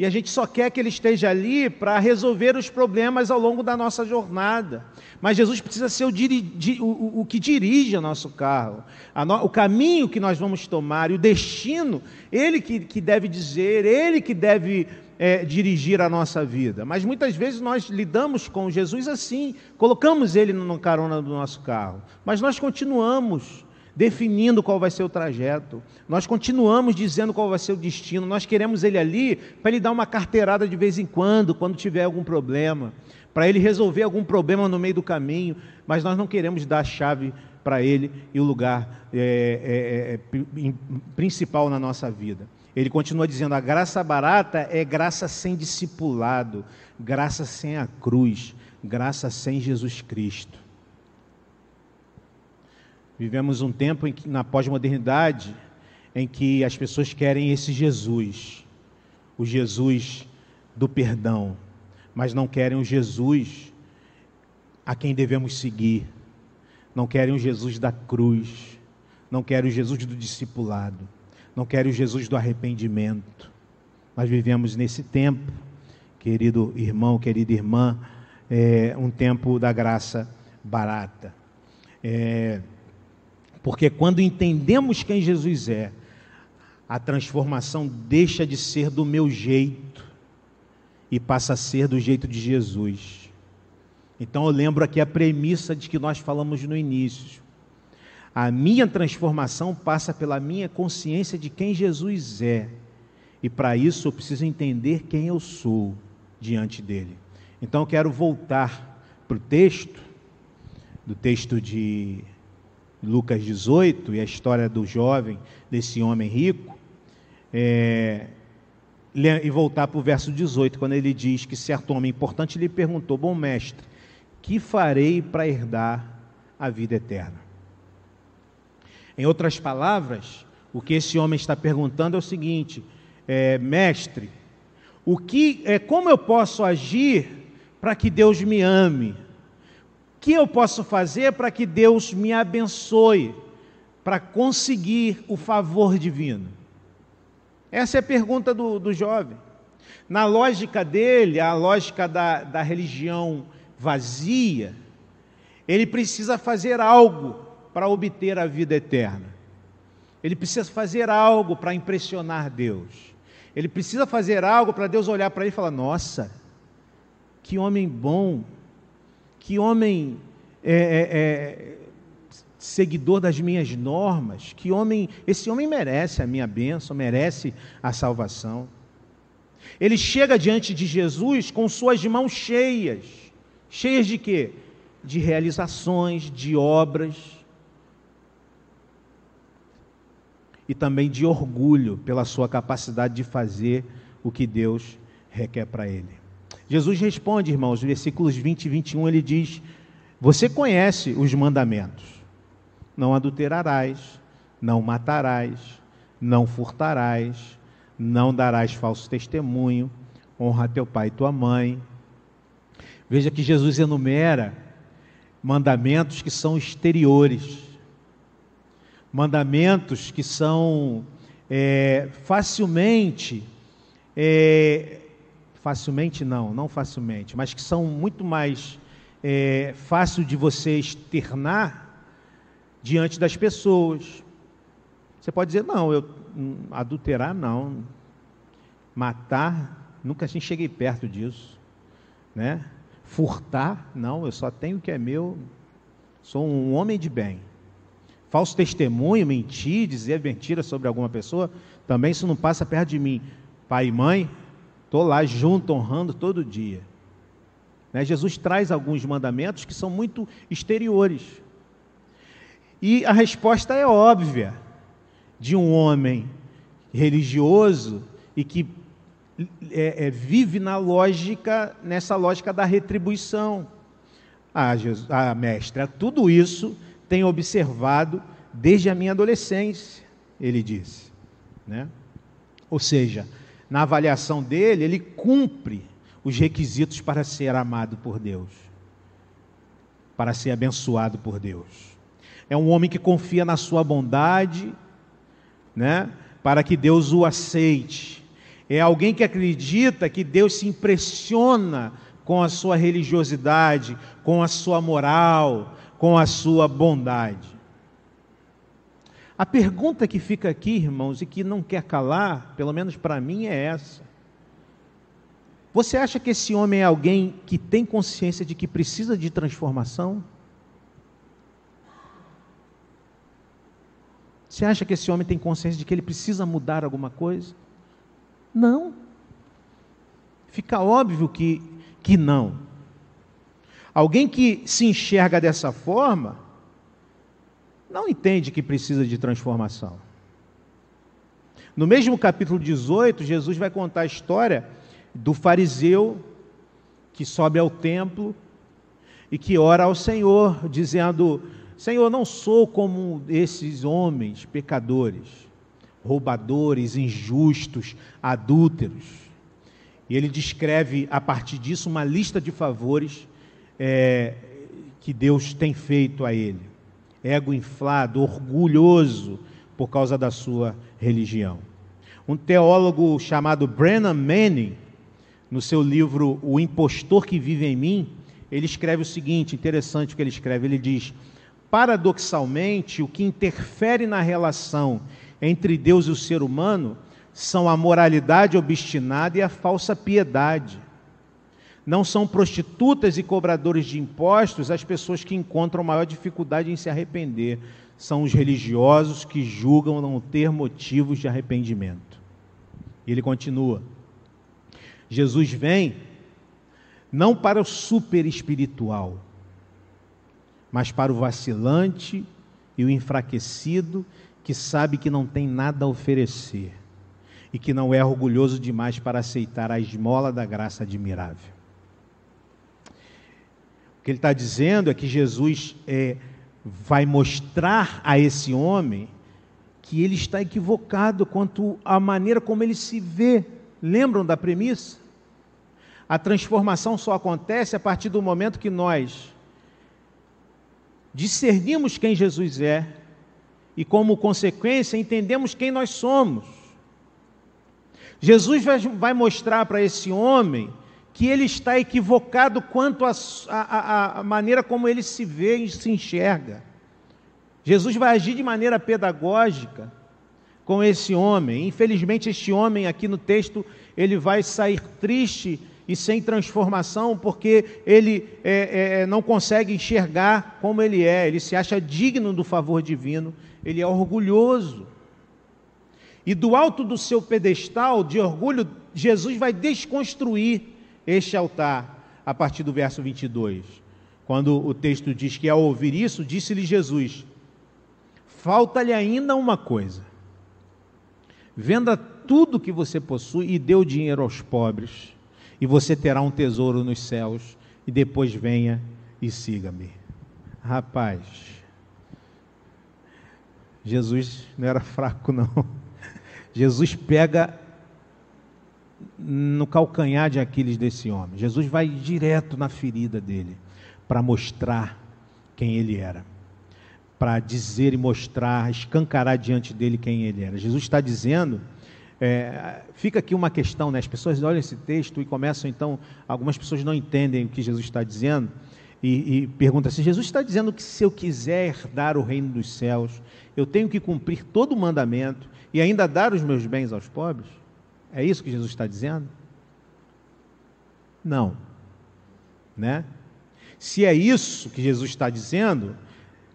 Speaker 1: E a gente só quer que ele esteja ali para resolver os problemas ao longo da nossa jornada. Mas Jesus precisa ser o, o, o que dirige o nosso carro, no, o caminho que nós vamos tomar e o destino, Ele que, que deve dizer, Ele que deve é, dirigir a nossa vida. Mas muitas vezes nós lidamos com Jesus assim, colocamos Ele no carona do nosso carro, mas nós continuamos definindo qual vai ser o trajeto. Nós continuamos dizendo qual vai ser o destino. Nós queremos ele ali para ele dar uma carteirada de vez em quando, quando tiver algum problema, para ele resolver algum problema no meio do caminho, mas nós não queremos dar a chave para ele e o lugar é, é, é, principal na nossa vida. Ele continua dizendo: a graça barata é graça sem discipulado, graça sem a cruz, graça sem Jesus Cristo. Vivemos um tempo em que, na pós-modernidade em que as pessoas querem esse Jesus, o Jesus do perdão, mas não querem o Jesus a quem devemos seguir, não querem o Jesus da cruz, não querem o Jesus do discipulado, não querem o Jesus do arrependimento. Nós vivemos nesse tempo, querido irmão, querida irmã, é, um tempo da graça barata. É, porque quando entendemos quem Jesus é, a transformação deixa de ser do meu jeito e passa a ser do jeito de Jesus. Então eu lembro aqui a premissa de que nós falamos no início. A minha transformação passa pela minha consciência de quem Jesus é. E para isso eu preciso entender quem eu sou diante dele. Então eu quero voltar para o texto, do texto de Lucas 18 e a história do jovem, desse homem rico, é, e voltar para o verso 18, quando ele diz que certo homem importante lhe perguntou: Bom mestre, que farei para herdar a vida eterna? Em outras palavras, o que esse homem está perguntando é o seguinte: é, mestre, o que, é, como eu posso agir para que Deus me ame? Que eu posso fazer para que Deus me abençoe, para conseguir o favor divino? Essa é a pergunta do, do jovem. Na lógica dele, a lógica da, da religião vazia, ele precisa fazer algo para obter a vida eterna. Ele precisa fazer algo para impressionar Deus. Ele precisa fazer algo para Deus olhar para ele e falar: Nossa, que homem bom, que homem é, é, é, seguidor das minhas normas, que homem, esse homem merece a minha bênção, merece a salvação. Ele chega diante de Jesus com suas mãos cheias, cheias de quê? De realizações, de obras e também de orgulho pela sua capacidade de fazer o que Deus requer para ele. Jesus responde, irmãos, versículos 20 e 21, ele diz: Você conhece os mandamentos: não adulterarás, não matarás, não furtarás, não darás falso testemunho, honra teu pai e tua mãe. Veja que Jesus enumera mandamentos que são exteriores mandamentos que são é, facilmente, é, facilmente não, não facilmente, mas que são muito mais é, fácil de você externar diante das pessoas. Você pode dizer, não, eu hum, adulterar não, matar, nunca assim cheguei perto disso, né? Furtar, não, eu só tenho o que é meu, sou um homem de bem falso testemunho, mentir, dizer mentira sobre alguma pessoa, também isso não passa perto de mim. Pai e mãe, estou lá junto, honrando todo dia. Né? Jesus traz alguns mandamentos que são muito exteriores. E a resposta é óbvia, de um homem religioso e que é, é, vive na lógica, nessa lógica da retribuição. Ah, Jesus, ah, mestre, tudo isso tenho observado desde a minha adolescência, ele disse. Né? Ou seja, na avaliação dele, ele cumpre os requisitos para ser amado por Deus, para ser abençoado por Deus. É um homem que confia na sua bondade, né, para que Deus o aceite. É alguém que acredita que Deus se impressiona com a sua religiosidade, com a sua moral, com a sua bondade. A pergunta que fica aqui, irmãos, e que não quer calar, pelo menos para mim, é essa. Você acha que esse homem é alguém que tem consciência de que precisa de transformação? Você acha que esse homem tem consciência de que ele precisa mudar alguma coisa? Não. Fica óbvio que, que não. Alguém que se enxerga dessa forma, não entende que precisa de transformação. No mesmo capítulo 18, Jesus vai contar a história do fariseu que sobe ao templo e que ora ao Senhor, dizendo: Senhor, não sou como esses homens pecadores, roubadores, injustos, adúlteros. E ele descreve a partir disso uma lista de favores é, que Deus tem feito a ele. Ego inflado, orgulhoso por causa da sua religião. Um teólogo chamado Brennan Manning, no seu livro O Impostor que Vive em Mim, ele escreve o seguinte, interessante o que ele escreve, ele diz: Paradoxalmente, o que interfere na relação entre Deus e o ser humano são a moralidade obstinada e a falsa piedade. Não são prostitutas e cobradores de impostos as pessoas que encontram maior dificuldade em se arrepender. São os religiosos que julgam não ter motivos de arrependimento. E ele continua: Jesus vem não para o super espiritual, mas para o vacilante e o enfraquecido que sabe que não tem nada a oferecer e que não é orgulhoso demais para aceitar a esmola da graça admirável. O que ele está dizendo é que Jesus é, vai mostrar a esse homem que ele está equivocado quanto à maneira como ele se vê. Lembram da premissa? A transformação só acontece a partir do momento que nós discernimos quem Jesus é e, como consequência, entendemos quem nós somos. Jesus vai, vai mostrar para esse homem que ele está equivocado quanto à maneira como ele se vê e se enxerga. Jesus vai agir de maneira pedagógica com esse homem. Infelizmente, este homem aqui no texto, ele vai sair triste e sem transformação, porque ele é, é, não consegue enxergar como ele é, ele se acha digno do favor divino, ele é orgulhoso. E do alto do seu pedestal de orgulho, Jesus vai desconstruir este altar a partir do verso 22. Quando o texto diz que ao ouvir isso, disse-lhe Jesus: Falta-lhe ainda uma coisa. Venda tudo que você possui e dê o dinheiro aos pobres, e você terá um tesouro nos céus, e depois venha e siga-me. Rapaz, Jesus não era fraco, não. Jesus pega no calcanhar de Aquiles desse homem. Jesus vai direto na ferida dele para mostrar quem ele era, para dizer e mostrar, escancarar diante dele quem ele era. Jesus está dizendo. É, fica aqui uma questão, né? As pessoas olham esse texto e começam então, algumas pessoas não entendem o que Jesus está dizendo e, e perguntam se Jesus está dizendo que se eu quiser herdar o reino dos céus, eu tenho que cumprir todo o mandamento e ainda dar os meus bens aos pobres? É isso que Jesus está dizendo? Não. Né? Se é isso que Jesus está dizendo,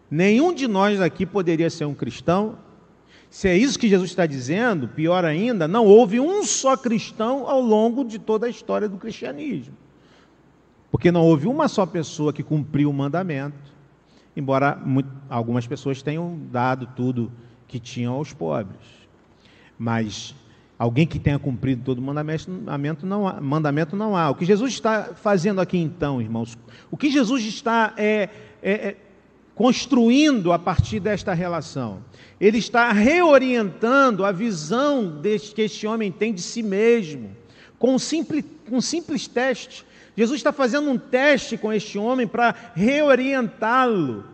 Speaker 1: nenhum de nós aqui poderia ser um cristão. Se é isso que Jesus está dizendo, pior ainda, não houve um só cristão ao longo de toda a história do cristianismo. Porque não houve uma só pessoa que cumpriu o mandamento, embora algumas pessoas tenham dado tudo que tinham aos pobres. Mas Alguém que tenha cumprido todo o mandamento não há. Mandamento não há. O que Jesus está fazendo aqui então, irmãos? O que Jesus está é, é, é, construindo a partir desta relação? Ele está reorientando a visão deste, que este homem tem de si mesmo, com um simples, um simples teste. Jesus está fazendo um teste com este homem para reorientá-lo,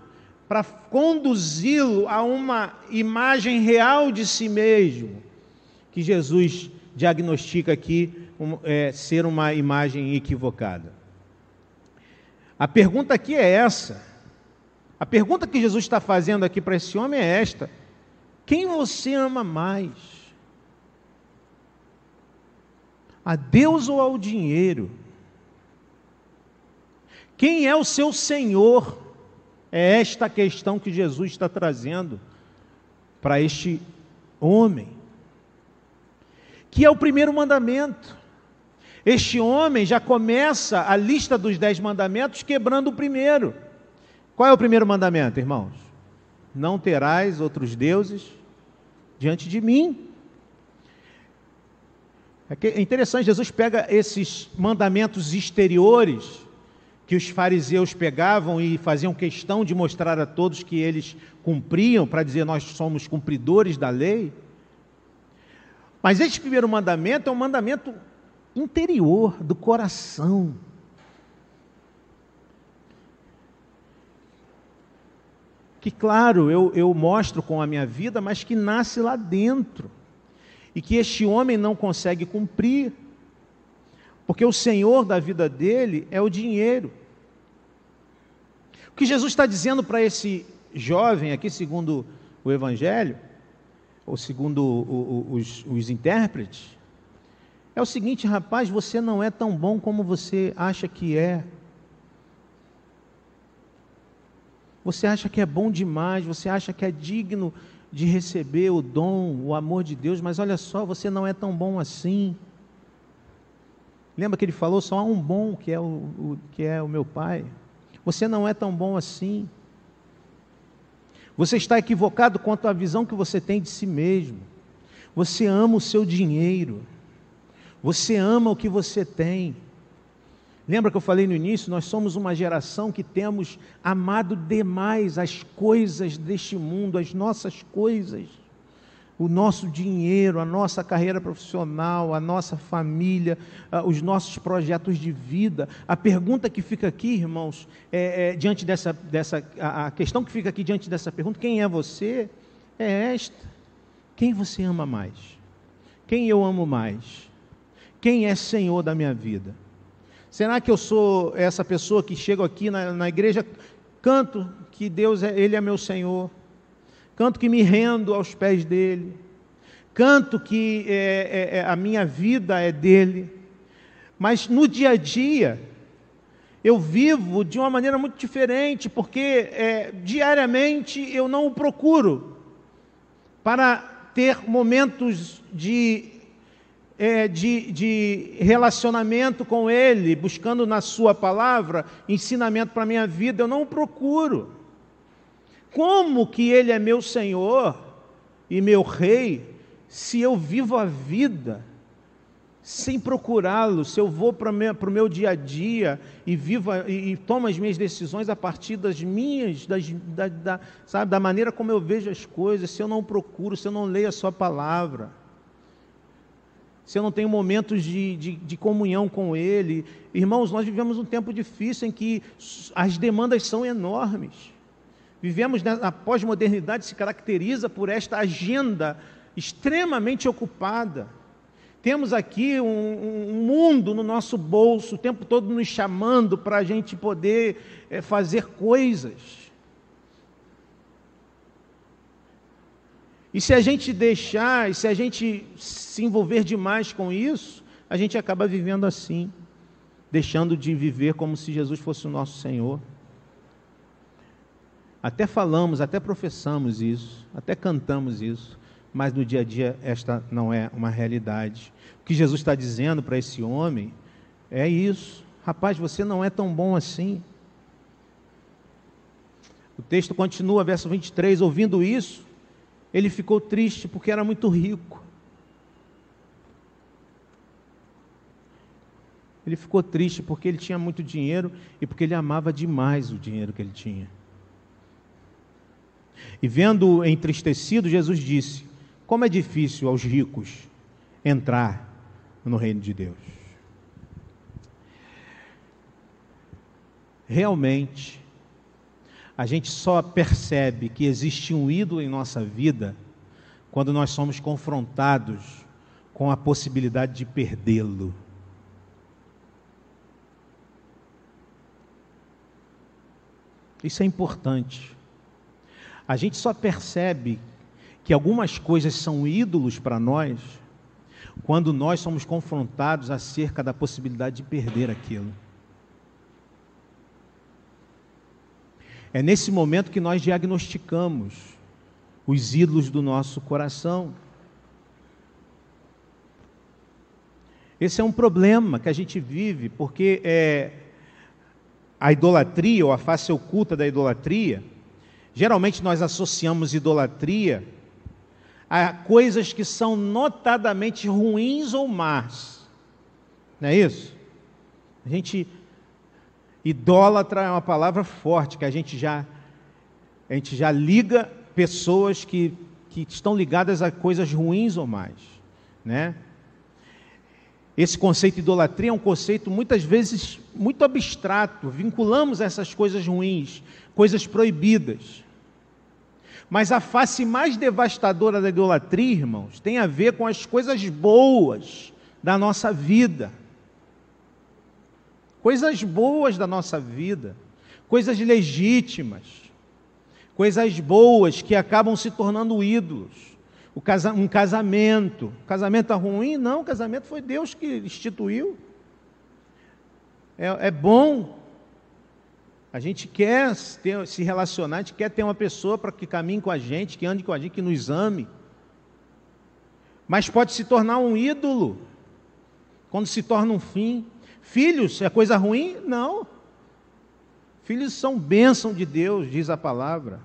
Speaker 1: para conduzi-lo a uma imagem real de si mesmo que Jesus diagnostica aqui um, é, ser uma imagem equivocada. A pergunta aqui é essa. A pergunta que Jesus está fazendo aqui para esse homem é esta: quem você ama mais? A Deus ou ao dinheiro? Quem é o seu Senhor? É esta questão que Jesus está trazendo para este homem que é o primeiro mandamento. Este homem já começa a lista dos dez mandamentos quebrando o primeiro. Qual é o primeiro mandamento, irmãos? Não terás outros deuses diante de mim. É interessante, Jesus pega esses mandamentos exteriores que os fariseus pegavam e faziam questão de mostrar a todos que eles cumpriam, para dizer nós somos cumpridores da lei. Mas este primeiro mandamento é um mandamento interior, do coração. que, claro, eu, eu mostro com a minha vida, mas que nasce lá dentro. E que este homem não consegue cumprir. Porque o Senhor da vida dele é o dinheiro. O que Jesus está dizendo para esse jovem aqui, segundo o Evangelho, ou segundo o, o, os, os intérpretes, é o seguinte, rapaz, você não é tão bom como você acha que é. Você acha que é bom demais, você acha que é digno de receber o dom, o amor de Deus, mas olha só, você não é tão bom assim. Lembra que ele falou só há um bom que é o, o, que é o meu pai. Você não é tão bom assim. Você está equivocado quanto à visão que você tem de si mesmo. Você ama o seu dinheiro. Você ama o que você tem. Lembra que eu falei no início? Nós somos uma geração que temos amado demais as coisas deste mundo, as nossas coisas, o nosso dinheiro, a nossa carreira profissional, a nossa família, os nossos projetos de vida. A pergunta que fica aqui, irmãos, é, é, diante dessa, dessa a, questão que fica aqui diante dessa pergunta, quem é você? É esta: quem você ama mais? Quem eu amo mais? Quem é Senhor da minha vida? Será que eu sou essa pessoa que chego aqui na, na igreja, canto que Deus é, Ele é meu Senhor, canto que me rendo aos pés dele, canto que é, é, é, a minha vida é dele, mas no dia a dia eu vivo de uma maneira muito diferente, porque é, diariamente eu não o procuro para ter momentos de é, de, de relacionamento com Ele, buscando na Sua palavra ensinamento para a minha vida, eu não o procuro. Como que Ele é meu Senhor e meu Rei, se eu vivo a vida sem procurá-lo, se eu vou para o meu dia a dia e vivo e, e, tomo as minhas decisões a partir das minhas, das, da, da, sabe, da maneira como eu vejo as coisas, se eu não procuro, se eu não leio a Sua palavra se eu não tenho momentos de, de, de, comunhão com Ele. Irmãos, nós vivemos um tempo difícil em que as demandas são enormes. Vivemos, a pós-modernidade se caracteriza por esta agenda extremamente ocupada. Temos aqui um, um, mundo no nosso bolso, o tempo todo nos chamando para a gente poder é, fazer coisas. E se a gente deixar, e se a gente se envolver demais com isso, a gente acaba vivendo assim, deixando de viver como se Jesus fosse o nosso Senhor. Até falamos, até professamos isso, até cantamos isso, mas no dia a dia esta não é uma realidade. O que Jesus está dizendo para esse homem é isso: rapaz, você não é tão bom assim. O texto continua, verso 23, ouvindo isso, ele ficou triste porque era muito rico. Ele ficou triste porque ele tinha muito dinheiro e porque ele amava demais o dinheiro que ele tinha. E vendo entristecido, Jesus disse: Como é difícil aos ricos entrar no reino de Deus. Realmente, a gente só percebe que existe um ídolo em nossa vida quando nós somos confrontados com a possibilidade de perdê-lo. Isso é importante. A gente só percebe que algumas coisas são ídolos para nós quando nós somos confrontados acerca da possibilidade de perder aquilo. É nesse momento que nós diagnosticamos os ídolos do nosso coração. Esse é um problema que a gente vive, porque é, a idolatria, ou a face oculta da idolatria, geralmente nós associamos idolatria a coisas que são notadamente ruins ou más. Não é isso? A gente Idólatra é uma palavra forte que a gente já a gente já liga pessoas que, que estão ligadas a coisas ruins ou mais, né? Esse conceito de idolatria é um conceito muitas vezes muito abstrato, vinculamos essas coisas ruins, coisas proibidas. Mas a face mais devastadora da idolatria, irmãos, tem a ver com as coisas boas da nossa vida. Coisas boas da nossa vida, coisas legítimas, coisas boas que acabam se tornando ídolos. Um casamento. Casamento é ruim? Não, casamento foi Deus que instituiu. É, é bom. A gente quer ter, se relacionar, a gente quer ter uma pessoa para que caminhe com a gente, que ande com a gente, que nos ame. Mas pode se tornar um ídolo quando se torna um fim. Filhos é coisa ruim? Não. Filhos são bênção de Deus, diz a palavra.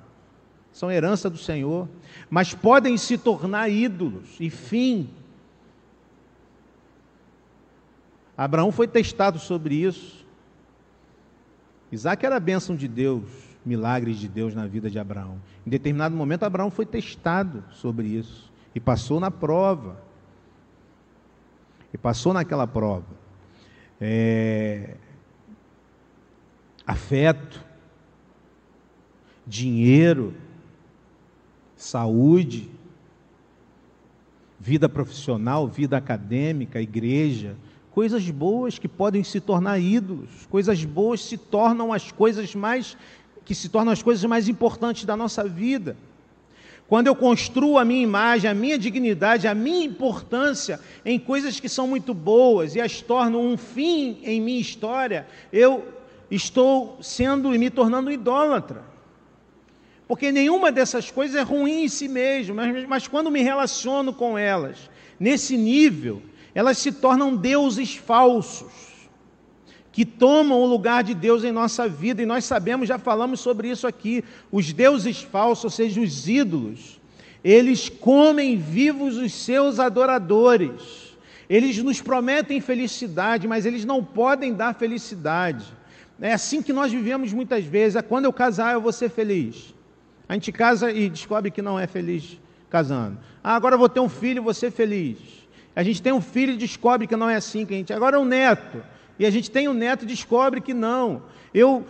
Speaker 1: São herança do Senhor. Mas podem se tornar ídolos e fim. Abraão foi testado sobre isso. Isaac era bênção de Deus, milagres de Deus na vida de Abraão. Em determinado momento, Abraão foi testado sobre isso e passou na prova. E passou naquela prova. É... Afeto, dinheiro, saúde, vida profissional, vida acadêmica, igreja, coisas boas que podem se tornar ídolos, coisas boas se tornam as coisas mais que se tornam as coisas mais importantes da nossa vida. Quando eu construo a minha imagem, a minha dignidade, a minha importância em coisas que são muito boas e as torno um fim em minha história, eu estou sendo e me tornando idólatra. Porque nenhuma dessas coisas é ruim em si mesmo, mas, mas quando me relaciono com elas, nesse nível, elas se tornam deuses falsos que tomam o lugar de Deus em nossa vida, e nós sabemos, já falamos sobre isso aqui. Os deuses falsos, ou seja, os ídolos, eles comem vivos os seus adoradores. Eles nos prometem felicidade, mas eles não podem dar felicidade. É assim que nós vivemos muitas vezes. É quando eu casar, eu vou ser feliz. A gente casa e descobre que não é feliz casando. Ah, agora eu vou ter um filho e vou ser feliz. A gente tem um filho e descobre que não é assim que a gente. Agora é um neto. E a gente tem um neto e descobre que não. Eu,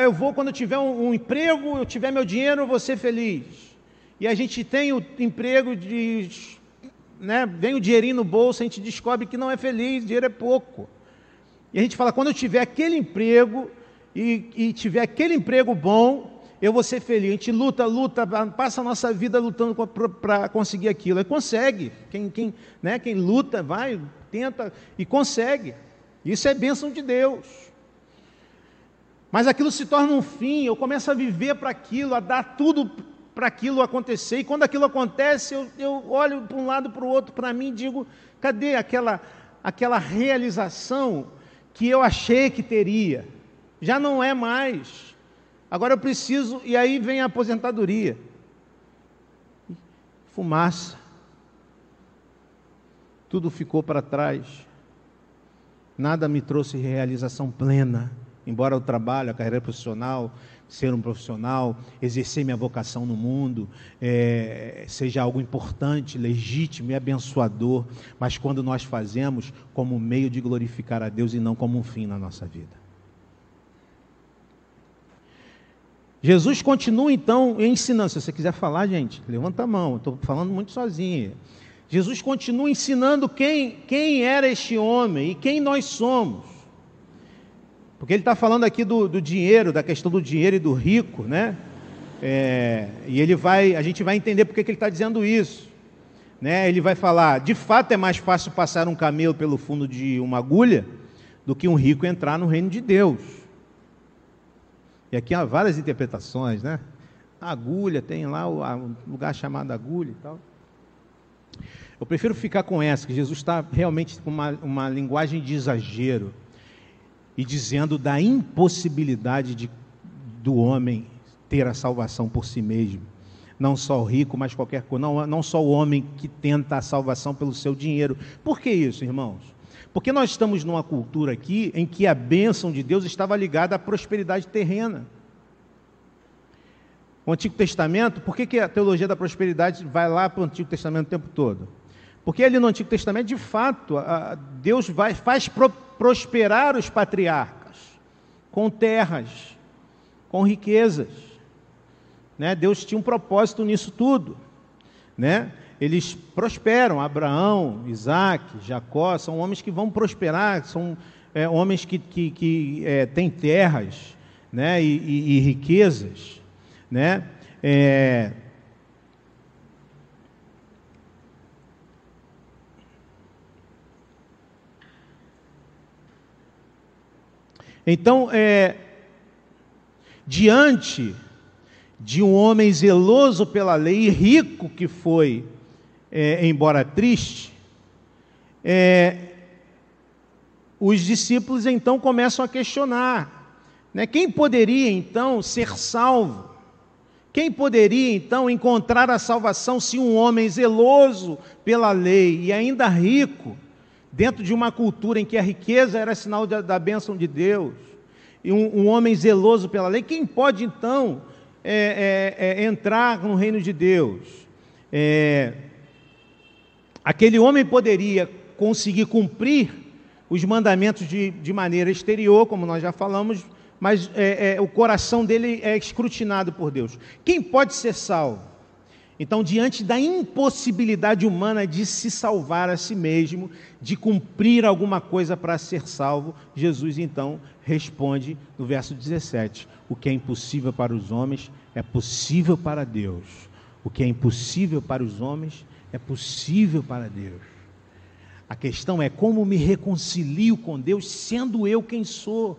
Speaker 1: eu vou, quando eu tiver um, um emprego, eu tiver meu dinheiro, eu vou ser feliz. E a gente tem o emprego de. Né, vem o dinheirinho no bolso, a gente descobre que não é feliz, dinheiro é pouco. E a gente fala, quando eu tiver aquele emprego e, e tiver aquele emprego bom, eu vou ser feliz. A gente luta, luta, passa a nossa vida lutando para conseguir aquilo. E consegue. Quem, quem, né, quem luta, vai, tenta e consegue. Isso é bênção de Deus. Mas aquilo se torna um fim, eu começo a viver para aquilo, a dar tudo para aquilo acontecer. E quando aquilo acontece, eu, eu olho para um lado para o outro para mim e digo: cadê aquela, aquela realização que eu achei que teria? Já não é mais. Agora eu preciso, e aí vem a aposentadoria. Fumaça. Tudo ficou para trás nada me trouxe realização plena. Embora o trabalho, a carreira profissional, ser um profissional, exercer minha vocação no mundo, é, seja algo importante, legítimo e abençoador, mas quando nós fazemos como meio de glorificar a Deus e não como um fim na nossa vida. Jesus continua então ensinando. Se você quiser falar, gente, levanta a mão. Estou falando muito sozinho. Jesus continua ensinando quem, quem era este homem e quem nós somos. Porque ele está falando aqui do, do, dinheiro, da questão do dinheiro e do rico, né? É, e ele vai, a gente vai entender porque que ele está dizendo isso. Né? Ele vai falar: de fato é mais fácil passar um camelo pelo fundo de uma agulha do que um rico entrar no reino de Deus. E aqui há várias interpretações, né? Agulha, tem lá o lugar chamado agulha e tal. Eu prefiro ficar com essa, que Jesus está realmente com uma, uma linguagem de exagero e dizendo da impossibilidade de, do homem ter a salvação por si mesmo. Não só o rico, mas qualquer coisa. Não, não só o homem que tenta a salvação pelo seu dinheiro. Por que isso, irmãos? Porque nós estamos numa cultura aqui em que a bênção de Deus estava ligada à prosperidade terrena. O Antigo Testamento, por que, que a teologia da prosperidade vai lá para o Antigo Testamento o tempo todo? Porque ali no Antigo Testamento, de fato, Deus vai, faz prosperar os patriarcas com terras, com riquezas. né? Deus tinha um propósito nisso tudo, né? Eles prosperam, Abraão, Isaac, Jacó, são homens que vão prosperar, são é, homens que, que, que é, têm terras, né? E, e, e riquezas, né? É, Então, é, diante de um homem zeloso pela lei rico que foi, é, embora triste, é, os discípulos então começam a questionar: né, quem poderia então ser salvo? Quem poderia então encontrar a salvação se um homem zeloso pela lei e ainda rico? dentro de uma cultura em que a riqueza era sinal da, da bênção de Deus, e um, um, homem zeloso pela lei, quem pode então é, é, é, entrar no reino de Deus? É, aquele homem poderia conseguir cumprir os mandamentos de, de maneira exterior, como nós já falamos, mas é, é, o coração dele é escrutinado por Deus. Quem pode ser salvo? Então, diante da impossibilidade humana de se salvar a si mesmo, de cumprir alguma coisa para ser salvo, Jesus então responde no verso 17: O que é impossível para os homens é possível para Deus. O que é impossível para os homens é possível para Deus. A questão é como me reconcilio com Deus sendo eu quem sou.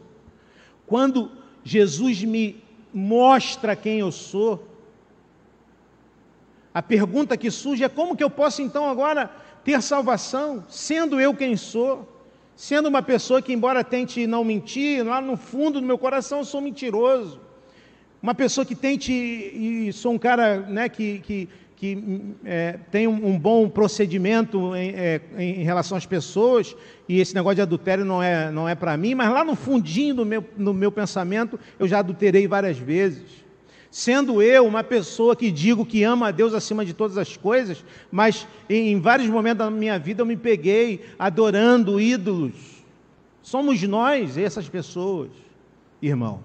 Speaker 1: Quando Jesus me mostra quem eu sou, a pergunta que surge é como que eu posso então agora ter salvação, sendo eu quem sou, sendo uma pessoa que, embora tente não mentir, lá no fundo do meu coração eu sou mentiroso. Uma pessoa que tente, e sou um cara né, que, que, que é, tem um, um, bom procedimento em, é, em, relação às pessoas, e esse negócio de adultério não é, não é para mim, mas lá no fundinho do meu, no meu pensamento eu já adulterei várias vezes. Sendo eu uma pessoa que digo que ama a Deus acima de todas as coisas, mas em vários momentos da minha vida eu me peguei adorando ídolos. Somos nós essas pessoas, irmãos.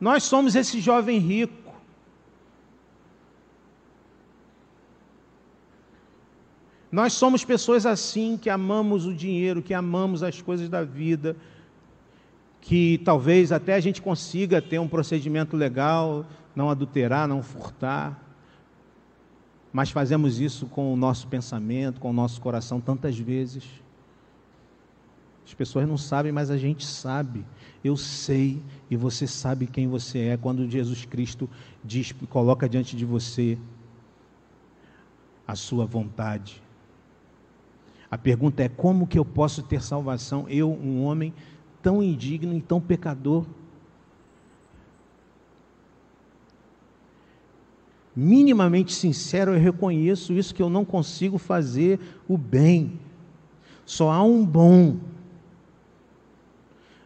Speaker 1: Nós somos esse jovem rico. Nós somos pessoas assim que amamos o dinheiro, que amamos as coisas da vida, que talvez até a gente consiga ter um procedimento legal, não adulterar, não furtar, mas fazemos isso com o nosso pensamento, com o nosso coração tantas vezes. As pessoas não sabem, mas a gente sabe. Eu sei e você sabe quem você é quando Jesus Cristo diz, coloca diante de você a sua vontade. A pergunta é como que eu posso ter salvação? Eu, um homem tão indigno e tão pecador. Minimamente sincero, eu reconheço isso que eu não consigo fazer o bem. Só há um bom.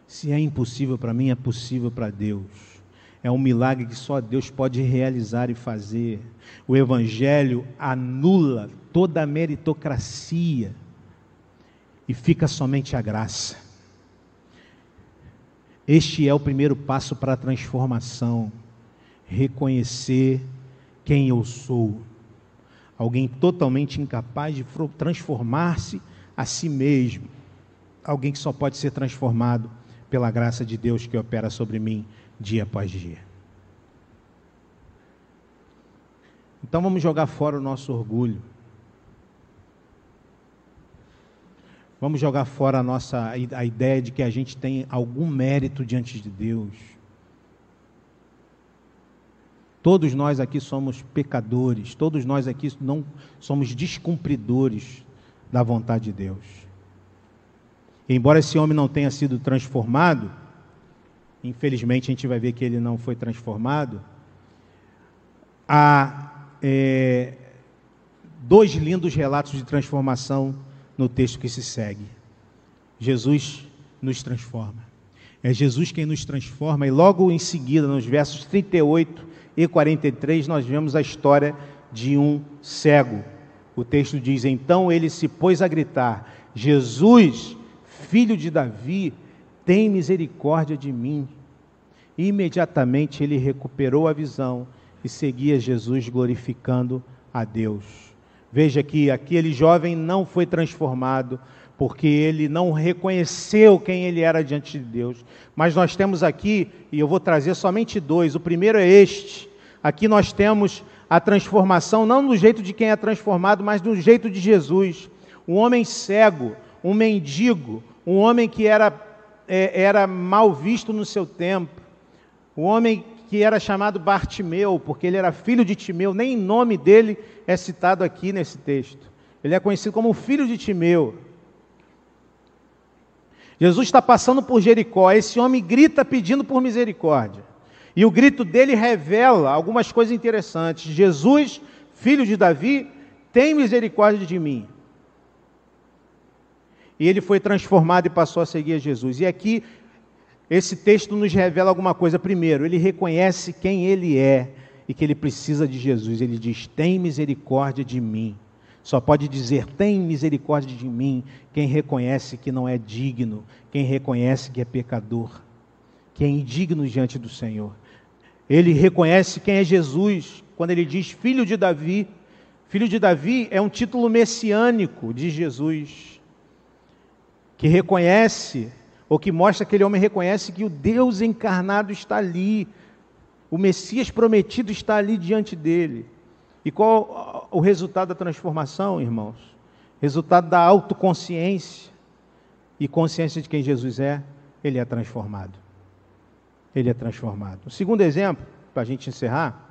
Speaker 1: Se é impossível para mim, é possível para Deus. É um milagre que só Deus pode realizar e fazer. O Evangelho anula toda a meritocracia e fica somente a graça. Este é o primeiro passo para a transformação. Reconhecer quem eu sou. Alguém totalmente incapaz de transformar-se a si mesmo. Alguém que só pode ser transformado pela graça de Deus que opera sobre mim dia após dia. Então vamos jogar fora o nosso orgulho. Vamos jogar fora a nossa a ideia de que a gente tem algum mérito diante de Deus. Todos nós aqui somos pecadores, todos nós aqui não somos descumpridores da vontade de Deus. E embora esse homem não tenha sido transformado, infelizmente a gente vai ver que ele não foi transformado, há é, dois lindos relatos de transformação no texto que se segue. Jesus nos transforma. É Jesus quem nos transforma, e logo em seguida, nos versos 38 e 43, nós vemos a história de um cego. O texto diz: Então ele se pôs a gritar: Jesus, filho de Davi, tem misericórdia de mim. Imediatamente ele recuperou a visão e seguia Jesus glorificando a Deus. Veja que aquele jovem não foi transformado porque ele não reconheceu quem ele era diante de Deus. Mas nós temos aqui, e eu vou trazer somente dois. O primeiro é este. Aqui nós temos a transformação, não no jeito de quem é transformado, mas no jeito de Jesus. Um homem cego, um mendigo, um homem que era, é, era mal visto no seu tempo, um homem que era chamado Bartimeu, porque ele era filho de Timeu, nem nome dele é citado aqui nesse texto. Ele é conhecido como filho de Timeu. Jesus está passando por Jericó, esse homem grita pedindo por misericórdia. E o grito dele revela algumas coisas interessantes. Jesus, filho de Davi, tem misericórdia de mim. E ele foi transformado e passou a seguir Jesus. E aqui, esse texto nos revela alguma coisa. Primeiro, ele reconhece quem ele é e que ele precisa de Jesus. Ele diz: Tem misericórdia de mim. Só pode dizer: Tem misericórdia de mim quem reconhece que não é digno, quem reconhece que é pecador, que é indigno diante do Senhor. Ele reconhece quem é Jesus quando ele diz filho de Davi. Filho de Davi é um título messiânico de Jesus, que reconhece, ou que mostra que aquele homem reconhece que o Deus encarnado está ali, o Messias prometido está ali diante dele. E qual o resultado da transformação, irmãos? Resultado da autoconsciência e consciência de quem Jesus é, ele é transformado. Ele é transformado. O segundo exemplo, para a gente encerrar,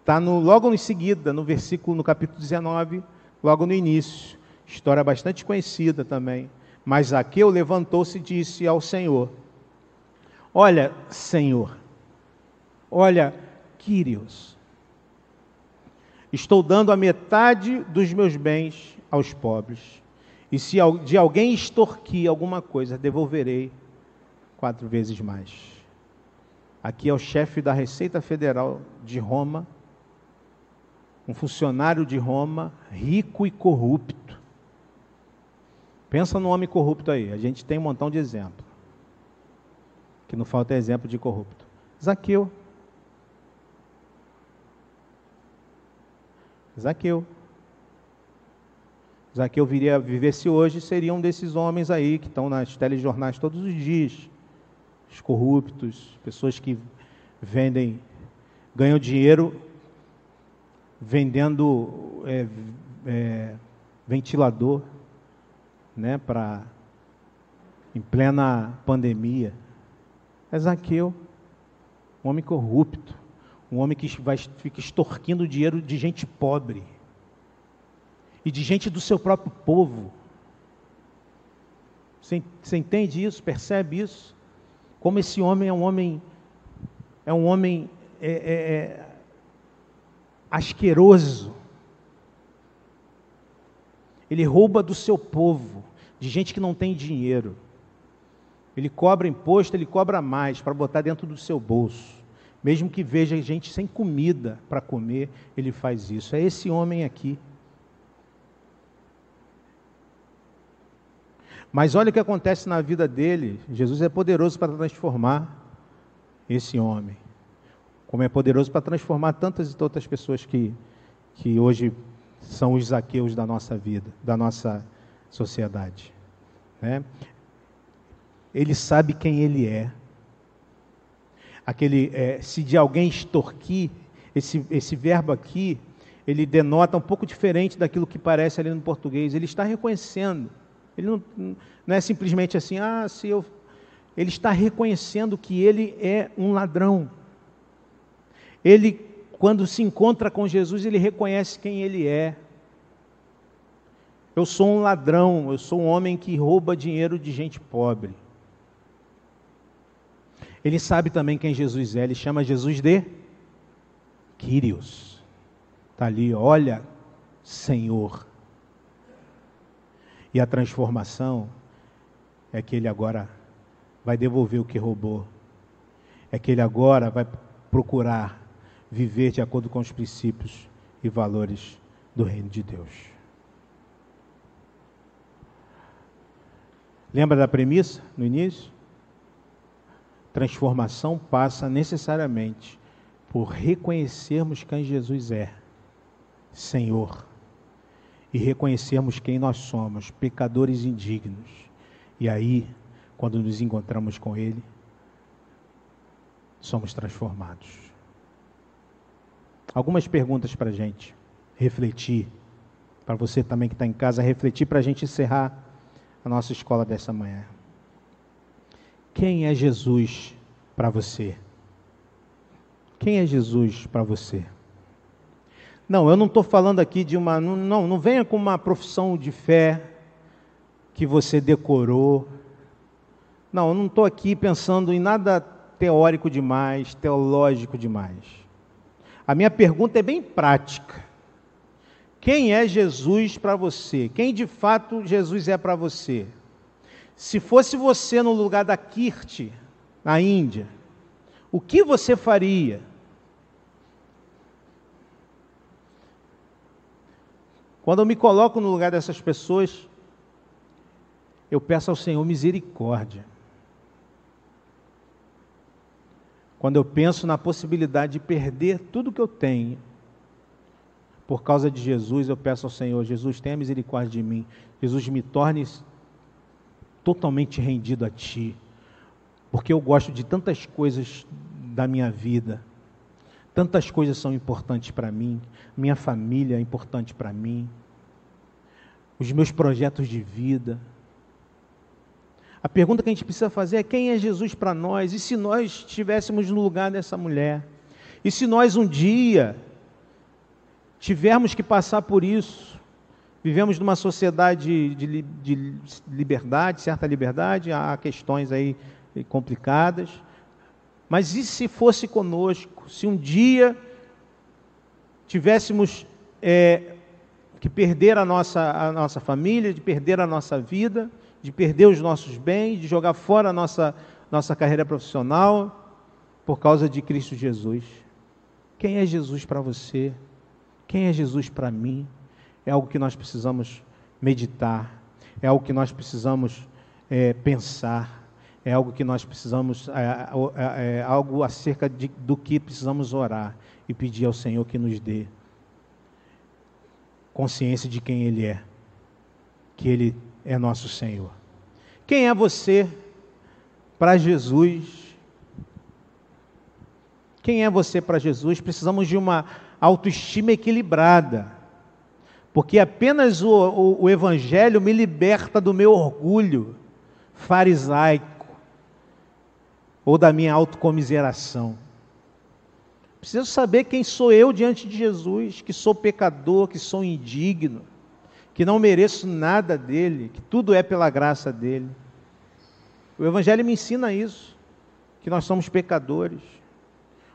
Speaker 1: está logo em seguida, no versículo, no capítulo 19, logo no início. História bastante conhecida também. Mas Zaqueu levantou-se e disse ao Senhor: Olha, Senhor, olha, Quírios, Estou dando a metade dos meus bens aos pobres. E se de alguém extorquir alguma coisa, devolverei quatro vezes mais. Aqui é o chefe da Receita Federal de Roma, um funcionário de Roma, rico e corrupto. Pensa no homem corrupto aí, a gente tem um montão de exemplo. Que não falta exemplo de corrupto. Zaqueu. Zaqueu. Zaqueu viria vivesse hoje, seria um desses homens aí que estão nas telejornais todos os dias. Os corruptos, pessoas que vendem, ganham dinheiro vendendo é, é, ventilador, né, para em plena pandemia. É Zaqueu, um homem corrupto. Um homem que vai, fica extorquindo dinheiro de gente pobre e de gente do seu próprio povo. Você, você entende isso? Percebe isso? Como esse homem é um homem é um homem é, é, é, asqueroso. Ele rouba do seu povo, de gente que não tem dinheiro. Ele cobra imposto, ele cobra mais para botar dentro do seu bolso. Mesmo que veja gente sem comida para comer, ele faz isso. É esse homem aqui. Mas olha o que acontece na vida dele. Jesus é poderoso para transformar esse homem. Como é poderoso para transformar tantas e tantas pessoas que, que hoje são os zaqueus da nossa vida, da nossa sociedade. Né? Ele sabe quem ele é aquele, é, se de alguém extorquir, esse, esse verbo aqui, ele denota um pouco diferente daquilo que parece ali no português. Ele está reconhecendo. Ele não, não é simplesmente assim, ah, se eu. Ele está reconhecendo que ele é um ladrão. Ele, quando se encontra com Jesus, ele reconhece quem ele é. Eu sou um ladrão, eu sou um homem que rouba dinheiro de gente pobre. Ele sabe também quem Jesus é, ele chama Jesus de Quírios. Está ali, olha, Senhor. E a transformação é que ele agora vai devolver o que roubou. É que ele agora vai procurar viver de acordo com os princípios e valores do reino de Deus. Lembra da premissa no início? Transformação passa necessariamente por reconhecermos quem Jesus é, Senhor, e reconhecermos quem nós somos, pecadores indignos. E aí, quando nos encontramos com Ele, somos transformados. Algumas perguntas para a gente refletir, para você também que está em casa, refletir para a gente encerrar a nossa escola dessa manhã. Quem é Jesus para você? Quem é Jesus para você? Não, eu não estou falando aqui de uma. Não, não venha com uma profissão de fé que você decorou. Não, eu não estou aqui pensando em nada teórico demais, teológico demais. A minha pergunta é bem prática. Quem é Jesus para você? Quem de fato Jesus é para você? Se fosse você no lugar da Kirti, na Índia, o que você faria? Quando eu me coloco no lugar dessas pessoas, eu peço ao Senhor misericórdia. Quando eu penso na possibilidade de perder tudo que eu tenho, por causa de Jesus, eu peço ao Senhor: Jesus, tenha misericórdia de mim. Jesus, me torne totalmente rendido a Ti, porque eu gosto de tantas coisas da minha vida, tantas coisas são importantes para mim, minha família é importante para mim, os meus projetos de vida. A pergunta que a gente precisa fazer é: quem é Jesus para nós? E se nós estivéssemos no lugar dessa mulher? E se nós um dia tivermos que passar por isso, Vivemos numa sociedade de, de, liberdade, certa liberdade, há questões aí complicadas. Mas e se fosse conosco? Se um dia tivéssemos é, que perder a nossa, a nossa família, de perder a nossa vida, de perder os nossos bens, de jogar fora a nossa, nossa carreira profissional por causa de Cristo Jesus. Quem é Jesus para você? Quem é Jesus para mim? é algo que nós precisamos meditar, é algo que nós precisamos é, pensar, é algo que nós precisamos, é, é, é algo acerca de, do que precisamos orar e pedir ao Senhor que nos dê consciência de quem Ele é, que Ele é nosso Senhor. Quem é você para Jesus? Quem é você para Jesus? Precisamos de uma autoestima equilibrada porque apenas o, o, o Evangelho me liberta do meu orgulho farisaico ou da minha autocomiseração. Preciso saber quem sou eu diante de Jesus, que sou pecador, que sou indigno, que não mereço nada dele, que tudo é pela graça dele. O Evangelho me ensina isso, que nós somos pecadores.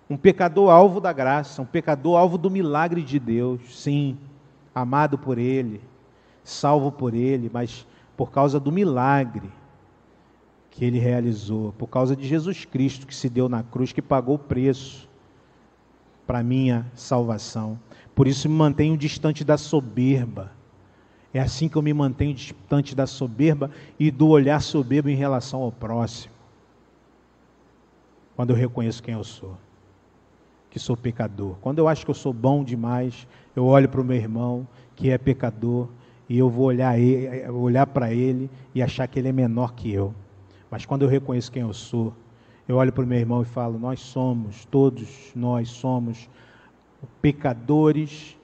Speaker 1: Um pecador alvo da graça, um pecador alvo do milagre de Deus, sim amado por Ele, salvo por Ele, mas por causa do milagre que Ele realizou, por causa de Jesus Cristo que se deu na cruz, que pagou o preço para minha salvação. Por isso me mantenho distante da soberba. É assim que eu me mantenho distante da soberba e do olhar soberbo em relação ao próximo. Quando eu reconheço quem eu sou que sou pecador. Quando eu acho que eu sou bom demais, eu olho para o meu irmão que é pecador e eu vou olhar, olhar para ele e achar que ele é menor que eu. Mas quando eu reconheço quem eu sou, eu olho para o meu irmão e falo: Nós somos, todos nós somos pecadores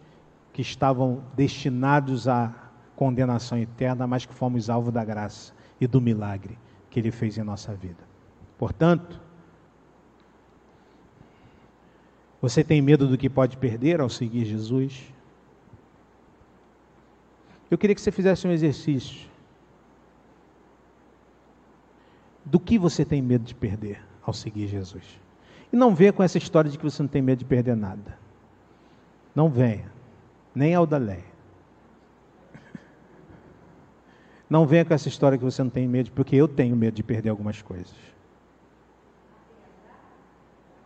Speaker 1: que estavam destinados à condenação eterna, mas que fomos alvo da graça e do milagre que ele fez em nossa vida. Portanto, Você tem medo do que pode perder ao seguir Jesus? Eu queria que você fizesse um exercício. Do que você tem medo de perder ao seguir Jesus? E não venha com essa história de que você não tem medo de perder nada. Não venha. Nem ao lei. Não venha com essa história que você não tem medo, porque eu tenho medo de perder algumas coisas.